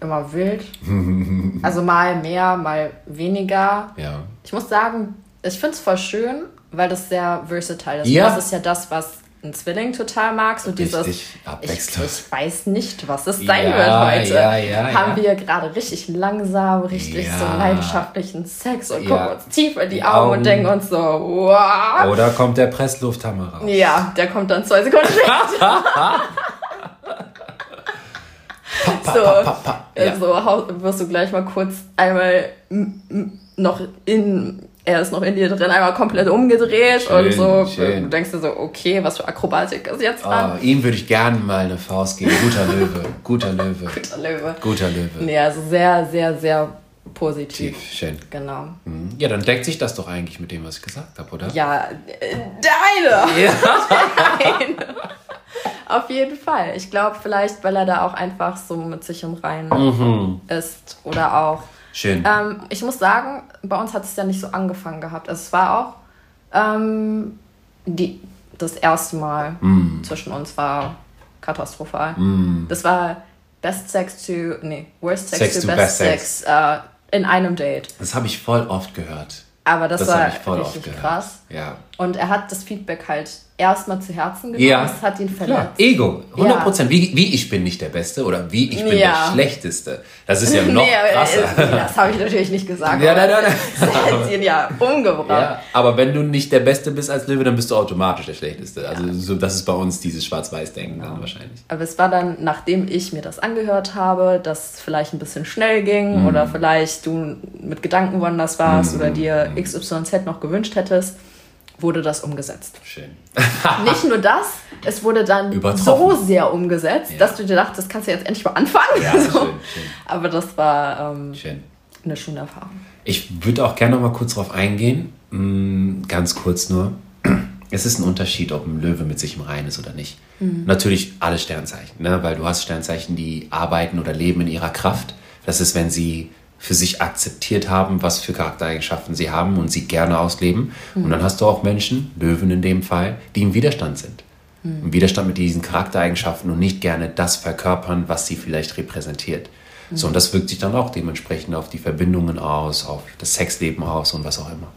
immer wild. <laughs> also mal mehr, mal weniger. Ja. Ich muss sagen, ich finde es voll schön, weil das sehr versatile ist. Ja. Das ist ja das, was ein Zwilling total mag. So dieses, Richtig ich, abwechslungslos. ich weiß nicht, was es sein Ja, wird heute. ja, ja, Haben wir gerade richtig langsam, richtig so leidenschaftlichen Sex und gucken uns tief in die Die Augen und Augen. denken uns so, wow. Oder kommt der Presslufthammer raus? Ja, der kommt dann zwei Sekunden später. <laughs> <laughs> so, pa, also hau- wirst du gleich mal kurz einmal noch in, er ist noch in dir drin, einmal komplett umgedreht Schön, und so. schön. Du denkst dir so, okay, was für Akrobatik ist jetzt dran? Oh, ihm würde ich gerne mal eine Faust geben. Guter Löwe. Guter Löwe. Guter Löwe. Guter Löwe. Nee, also sehr, sehr, sehr positiv. Tief, schön. Genau. Mhm. Ja, dann deckt sich das doch eigentlich mit dem, was ich gesagt habe, oder? Ja, äh, deine! Ja. <laughs> Nein. Auf jeden Fall. Ich glaube, vielleicht, weil er da auch einfach so mit sich im Reinen Mhm. ist. Oder auch. Schön. Ähm, ich muss sagen, bei uns hat es ja nicht so angefangen gehabt. Also es war auch ähm, die, das erste Mal Mhm. zwischen uns war katastrophal. Das war Best Sex to, nee, Worst Sex, Sex to, Best, Best Sex, äh, in einem Date. Das habe ich voll oft gehört. Aber das, Das war richtig krass. Ja. Und er hat das Feedback halt erstmal zu Herzen genommen. Ja, Es hat ihn klar. verletzt. Ego, 100 Prozent. Wie, wie ich bin nicht der Beste oder wie ich bin Ja. der Schlechteste. Das ist ja <laughs> noch nee, aber, krasser. äh, das habe ich natürlich nicht gesagt. Ja, aber nein, nein, <laughs> Das hat ihn ja umgebracht. Ja, aber wenn du nicht der Beste bist als Löwe, dann bist du automatisch der Schlechteste. Also so, das ist bei uns dieses Schwarz-Weiß-Denken dann wahrscheinlich. Aber es war dann, nachdem ich mir das angehört habe, dass es vielleicht ein bisschen schnell ging Mhm. oder vielleicht du mit Gedanken woanders warst oder dir XYZ noch gewünscht hättest, wurde das umgesetzt. Schön. <laughs> Nicht nur das, es wurde dann so sehr umgesetzt, Ja. dass du dir dachtest, das kannst du jetzt endlich mal anfangen. Ja, <laughs> so. schön, schön, Aber das war ähm, schön. eine schöne Erfahrung. Ich würde auch gerne noch mal kurz darauf eingehen. Mm, Ganz kurz nur. <clears throat> Es ist ein Unterschied, ob ein Löwe mit sich im Reinen ist oder nicht. Natürlich alle Sternzeichen, ne? weil du hast Sternzeichen, die arbeiten oder leben in ihrer Kraft. Das ist, wenn sie für sich akzeptiert haben, was für Charaktereigenschaften sie haben und sie gerne ausleben. Und dann hast du auch Menschen, Löwen in dem Fall, die im Widerstand sind. Im Widerstand mit diesen Charaktereigenschaften und nicht gerne das verkörpern, was sie vielleicht repräsentiert. So, und das wirkt sich dann auch dementsprechend auf die Verbindungen aus, auf das Sexleben aus und was auch immer.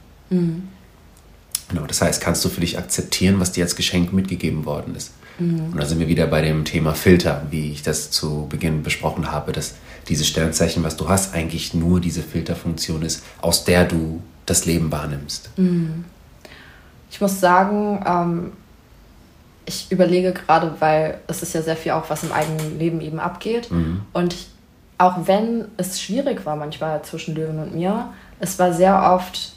Genau, das heißt, kannst du für dich akzeptieren, was dir als Geschenk mitgegeben worden ist. Und da sind wir wieder bei dem Thema Filter, wie ich das zu Beginn besprochen habe, dass dieses Sternzeichen, was du hast, eigentlich nur diese Filterfunktion ist, aus der du das Leben wahrnimmst. Ich muss sagen, ähm, ich überlege gerade, weil es ist ja sehr viel auch, was im eigenen Leben eben abgeht. Und ich, auch wenn es schwierig war manchmal zwischen Löwen und mir, es war sehr oft,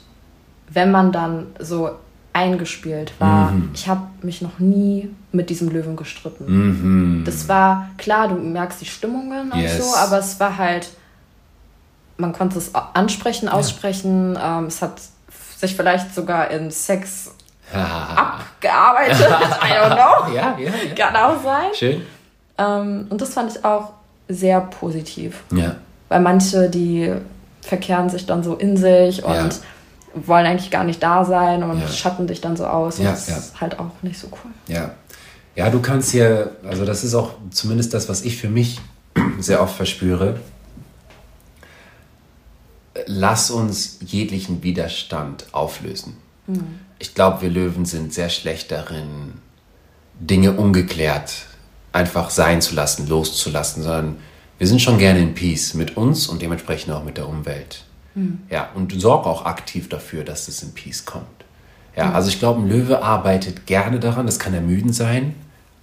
wenn man dann so eingespielt war, ich habe mich noch nie mit diesem Löwen gestritten. Mhm. Das war, klar, du merkst die Stimmungen und Yes. so, aber es war halt man konnte es ansprechen, aussprechen. Ja. Ähm, es hat sich vielleicht sogar in Sex <laughs> abgearbeitet. I don't know. <laughs> Ja, ja, ja. Kann auch sein. Schön. Ähm, und das fand ich auch sehr positiv. Ja. Weil manche, die verkehren sich dann so in sich und. Wollen eigentlich gar nicht da sein und ja. schatten dich dann so aus. Und ja, das ist halt auch nicht so cool. Ja. Ja, du kannst hier, also das ist auch zumindest das, was ich für mich <clears throat> sehr oft verspüre. Lass uns jeglichen Widerstand auflösen. Mhm. Ich glaube, wir Löwen sind sehr schlecht darin, Dinge ungeklärt einfach sein zu lassen, loszulassen, sondern wir sind schon gerne in Peace mit uns und dementsprechend auch mit der Umwelt. Mhm. Ja, und sorg auch aktiv dafür, dass es in Peace kommt. Ja, mhm. also ich glaube, ein Löwe arbeitet gerne daran, das kann ermüdend sein.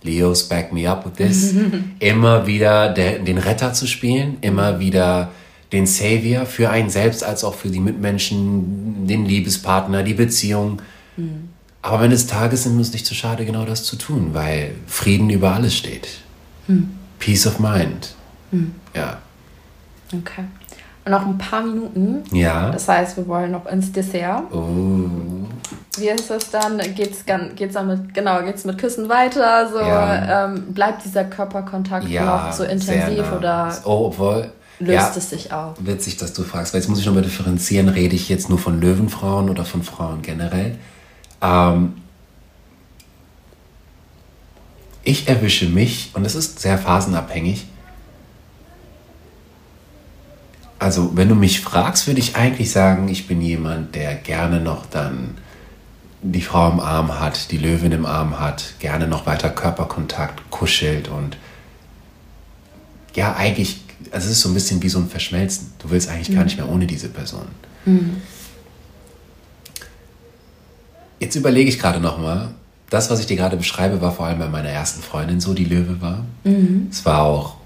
Leos back me up with this. <laughs> immer wieder der, den Retter zu spielen, immer wieder den Savior für einen selbst als auch für die Mitmenschen, den Liebespartner, die Beziehung. Mhm. Aber wenn es Tages sind, ist es nicht zu schade, genau das zu tun, weil Frieden über alles steht. Mhm. Peace of mind. Mhm. Ja. Okay. Noch ein paar Minuten. Ja. Das heißt, wir wollen noch ins Dessert. Oh. Wie ist es dann? Geht's, geht's dann mit, genau, geht's mit Küssen weiter? So, ja. ähm, bleibt dieser Körperkontakt ja, noch so intensiv oder oh, obwohl, löst ja, es sich auf? Witzig, dass du fragst, weil jetzt muss ich nochmal differenzieren, rede ich jetzt nur von Löwenfrauen oder von Frauen generell? Ähm, ich erwische mich, und es ist sehr phasenabhängig, also wenn du mich fragst, würde ich eigentlich sagen, ich bin jemand, der gerne noch dann die Frau im Arm hat, die Löwin im Arm hat, gerne noch weiter Körperkontakt kuschelt und ja, eigentlich, also es ist so ein bisschen wie so ein Verschmelzen. Du willst eigentlich mhm. gar nicht mehr ohne diese Person. Mhm. Jetzt überlege ich gerade nochmal, das, was ich dir gerade beschreibe, war vor allem bei meiner ersten Freundin so, die Löwe war. Mhm. Es war auch,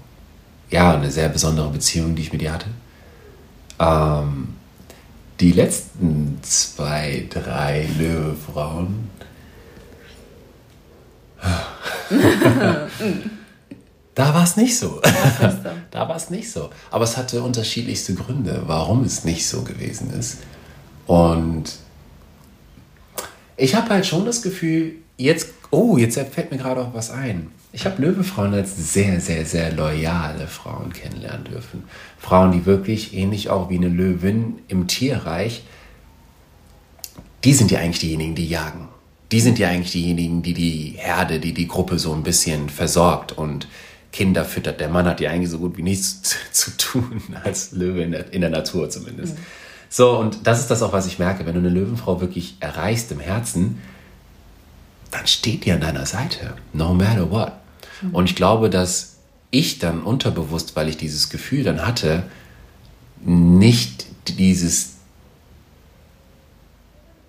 ja, eine sehr besondere Beziehung, die ich mit ihr hatte. Ähm, die letzten zwei, drei Löwefrauen. <laughs> da war es nicht so. <laughs> da war es nicht so. Aber es hatte unterschiedlichste Gründe, warum es nicht so gewesen ist. Und ich habe halt schon das Gefühl, jetzt, oh, jetzt fällt mir gerade auch was ein. Ich habe Löwefrauen als sehr, sehr, sehr loyale Frauen kennenlernen dürfen. Frauen, die wirklich ähnlich auch wie eine Löwin im Tierreich, die sind ja eigentlich diejenigen, die jagen. Die sind ja eigentlich diejenigen, die die Herde, die die Gruppe so ein bisschen versorgt und Kinder füttert. Der Mann hat ja eigentlich so gut wie nichts <laughs> zu tun als Löwe in der, in der Natur zumindest. Mhm. So, und das ist das auch, was ich merke. Wenn du eine Löwenfrau wirklich erreichst im Herzen, dann steht die an deiner Seite. No matter what. Mhm. Und ich glaube, dass ich dann unterbewusst, weil ich dieses Gefühl dann hatte, nicht dieses,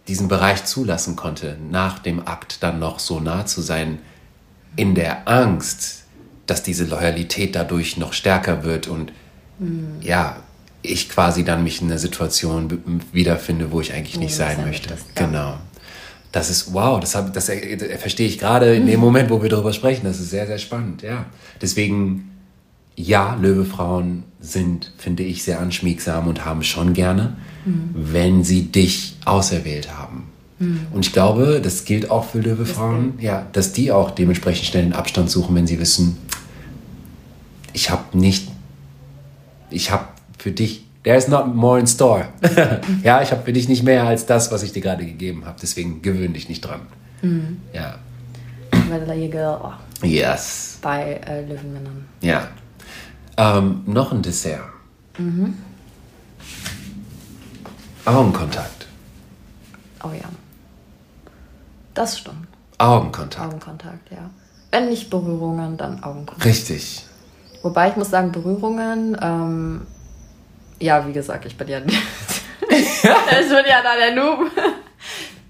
diesen Bereich zulassen konnte, nach dem Akt dann noch so nah zu sein, in der Angst, dass diese Loyalität dadurch noch stärker wird und mhm. ja, ich quasi dann mich in einer Situation wiederfinde, wo ich eigentlich nicht sein möchte. Das, ja. Genau das ist wow, das, hab, das äh, verstehe ich gerade in dem Moment, wo wir darüber sprechen. Das ist sehr, sehr spannend, ja. Deswegen, ja, Löwefrauen sind, finde ich, sehr anschmiegsam und haben schon gerne, mhm. wenn sie dich auserwählt haben. Mhm. Und ich glaube, das gilt auch für Löwefrauen, ja, dass die auch dementsprechend schnell den Abstand suchen, wenn sie wissen, ich habe nicht, ich habe für dich there is not more in store. <laughs> ja, ich habe für dich nicht mehr als das, was ich dir gerade gegeben habe. Deswegen gewöhn dich nicht dran. Mhm. Ja. Vanilla Girl. Oh. Yes. Bei äh, Löwenmännern. Ja. Ähm, noch ein Dessert. Mhm. Augenkontakt. Oh ja. Das stimmt. Augenkontakt. Augenkontakt, ja. Wenn nicht Berührungen, dann Augenkontakt. Richtig. Wobei ich muss sagen, Berührungen ähm, ja, wie gesagt, ich bin <laughs> ja, ich bin ja da der Noob.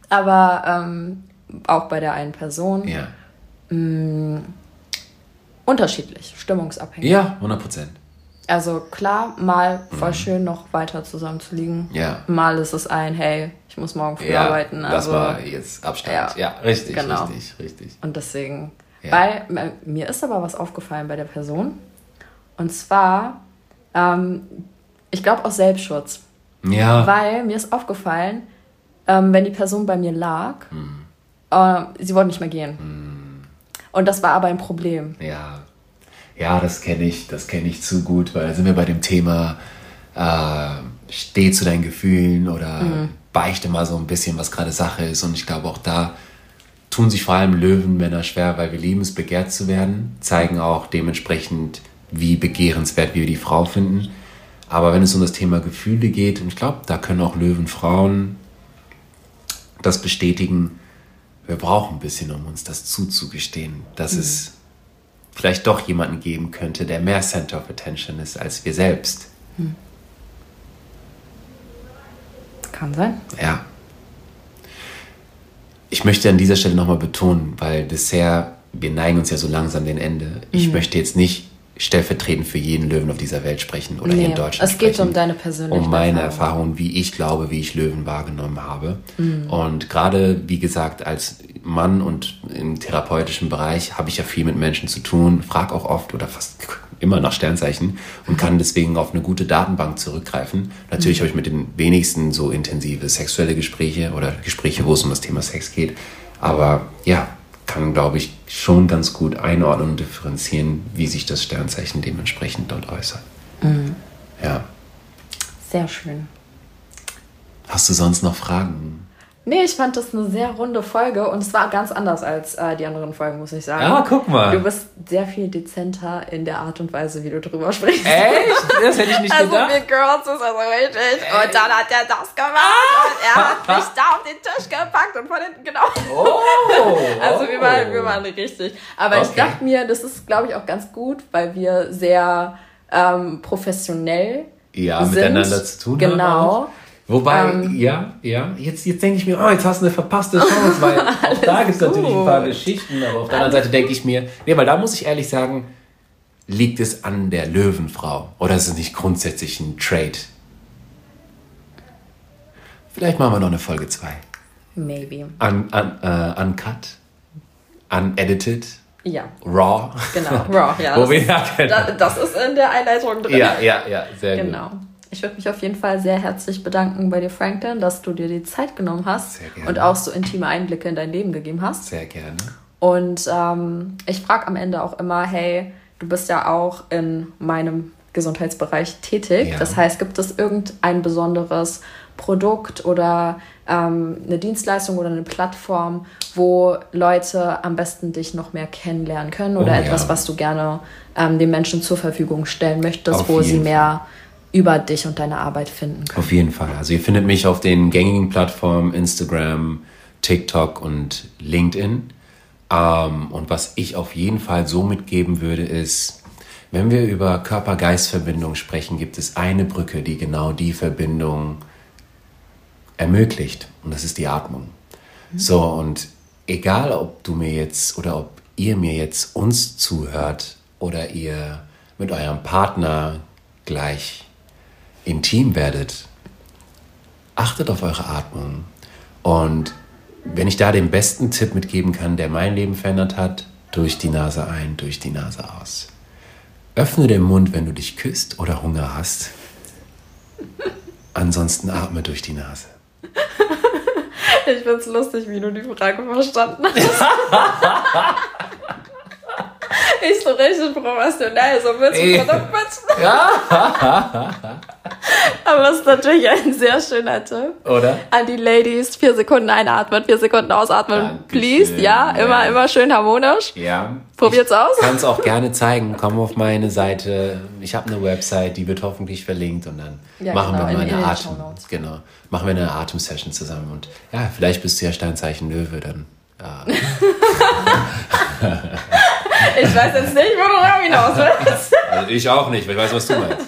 Aber ähm, auch bei der einen Person. Ja. Mh, mm, unterschiedlich, stimmungsabhängig. Ja, 100 Prozent. Also klar, mal voll mhm. schön noch weiter zusammen zu liegen. Ja. Mal ist es ein, hey, ich muss morgen früh ja, arbeiten. Also, das war jetzt Abstand. Ja, ja richtig, genau. richtig, richtig. Und deswegen, ja. bei, mir ist aber was aufgefallen bei der Person. Und zwar, ähm, Ich glaube aus Selbstschutz. Ja. Weil mir ist aufgefallen, ähm, wenn die Person bei mir lag, äh, sie wollte nicht mehr gehen. Und das war aber ein Problem. Ja, ja, das kenne ich, das kenne ich zu gut, weil da sind wir bei dem Thema, äh, steh zu deinen Gefühlen oder beichte mal so ein bisschen, was gerade Sache ist. Und ich glaube, auch da tun sich vor allem Löwenmänner schwer, weil wir lieben es, begehrt zu werden, zeigen auch dementsprechend, wie begehrenswert wir die Frau finden. Aber wenn es um das Thema Gefühle geht, und ich glaube, da können auch Löwenfrauen das bestätigen, wir brauchen ein bisschen, um uns das zuzugestehen, dass es vielleicht doch jemanden geben könnte, der mehr Center of Attention ist als wir selbst. Kann sein. Ja. Ich möchte an dieser Stelle nochmal betonen, weil bisher, wir neigen uns ja so langsam dem Ende. Ich möchte jetzt nicht stellvertretend für jeden Löwen auf dieser Welt sprechen oder hier in Nee, Deutschland es geht sprechen. um deine persönliche Um meine Erfahrung. Erfahrung, wie ich glaube, wie ich Löwen wahrgenommen habe. Mhm. Und gerade, wie gesagt, als Mann und im therapeutischen Bereich habe ich ja viel mit Menschen zu tun, frage auch oft oder fast immer nach Sternzeichen und kann deswegen auf eine gute Datenbank zurückgreifen. Natürlich habe ich mit den wenigsten so intensive sexuelle Gespräche oder Gespräche, wo es um das Thema Sex geht. Aber ja, kann, glaube ich, schon ganz gut einordnen und differenzieren, wie sich das Sternzeichen dementsprechend dort äußert. Ja. Sehr schön. Hast du sonst noch Fragen? Nee, ich fand das eine sehr runde Folge und es war ganz anders als äh, die anderen Folgen, muss ich sagen. Ah, guck mal. Du bist sehr viel dezenter in der Art und Weise, wie du drüber sprichst. Echt? Das hätte ich nicht <laughs> Also gedacht. Big Girls ist also richtig. Und dann hat er das gemacht und er hat <laughs> mich da auf den Tisch gepackt und von hinten genau. Oh, <laughs> Also wir waren, wir waren richtig. Aber ich Okay. dachte mir, das ist, glaube ich, auch ganz gut, weil wir sehr ähm, professionell ja, sind. miteinander zu tun haben. Genau. Wobei, Ähm, ja, ja, jetzt, jetzt denke ich mir, oh, jetzt hast du eine verpasste Chance, weil <laughs> auch da gibt es natürlich ein paar. Geschichten, aber auf der anderen Seite denke ich mir, nee, weil da muss ich ehrlich sagen, liegt es an der Löwenfrau oder ist es nicht grundsätzlich ein Trade? Vielleicht machen wir noch eine Folge 2. Maybe. Un, un, äh, uncut, unedited, Ja, raw. genau. <laughs> Raw, ja. Wo Das, wir ist, ja, genau. da, das ist in der Einleitung drin. ja, ja, ja, sehr gut. Genau. Ich würde mich auf jeden Fall sehr herzlich bedanken bei dir, Franklin, dass du dir die Zeit genommen hast und auch so intime Einblicke in dein Leben gegeben hast. Sehr gerne. Und ähm, ich frage am Ende auch immer, hey, du bist ja auch in meinem Gesundheitsbereich tätig. Ja. Das heißt, gibt es irgendein besonderes Produkt oder ähm, eine Dienstleistung oder eine Plattform, wo Leute am besten dich noch mehr kennenlernen können oder Oh, ja. etwas, was du gerne ähm, den Menschen zur Verfügung stellen möchtest, Auf wo sie mehr über dich und deine Arbeit finden können? Auf jeden Fall. Also ihr findet mich auf den gängigen Plattformen Instagram, TikTok und LinkedIn. Ähm, und was ich auf jeden Fall so mitgeben würde, ist, wenn wir über Körper-Geist-Verbindung sprechen, gibt es eine Brücke, die genau die Verbindung ermöglicht. Und das ist die Atmung. So, und egal, ob du mir jetzt oder ob ihr mir jetzt uns zuhört oder ihr mit eurem Partner gleich intim werdet, achtet auf eure Atmung. Und wenn ich da den besten Tipp mitgeben kann, der mein Leben verändert hat, durch die Nase ein, durch die Nase aus. Öffne den Mund, wenn du dich küsst oder Hunger hast. Ansonsten atme durch die Nase. Ich finde es lustig, wie du die Frage verstanden hast. <laughs> ich so richtig professionell, so willst du Produkt pitchen? Aber es ist natürlich ein sehr schöner Tipp. Oder? An die Ladies, vier Sekunden einatmen, vier Sekunden ausatmen, Dankeschön. please. Ja, immer, Ja. immer schön harmonisch. Ja. Probiert's aus. Kann es auch gerne zeigen. Komm auf meine Seite. Ich habe eine Website, die wird hoffentlich verlinkt und dann Ja, machen genau, wir mal in- in eine Atem. Genau. Machen wir eine Atemsession zusammen und ja, vielleicht bist du ja Steinzeichen Löwe dann. Ja. <laughs> <laughs> Ich weiß jetzt nicht, wo du hinaus willst. Also ich auch nicht, weil ich weiß, was du meinst.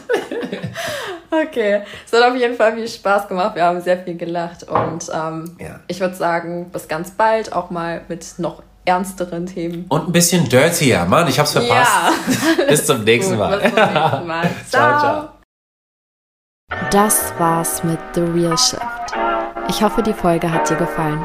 Okay, es hat auf jeden Fall viel Spaß gemacht. Wir haben sehr viel gelacht und ähm, Ja. ich würde sagen, bis ganz bald, auch mal mit noch ernsteren Themen. Und ein bisschen dirtier. Mann, ich hab's verpasst. Ja. <laughs> Bis zum nächsten Gut, Mal. bis zum nächsten Mal. <laughs> Ciao, ciao. Das war's mit The Real Shift. Ich hoffe, die Folge hat dir gefallen.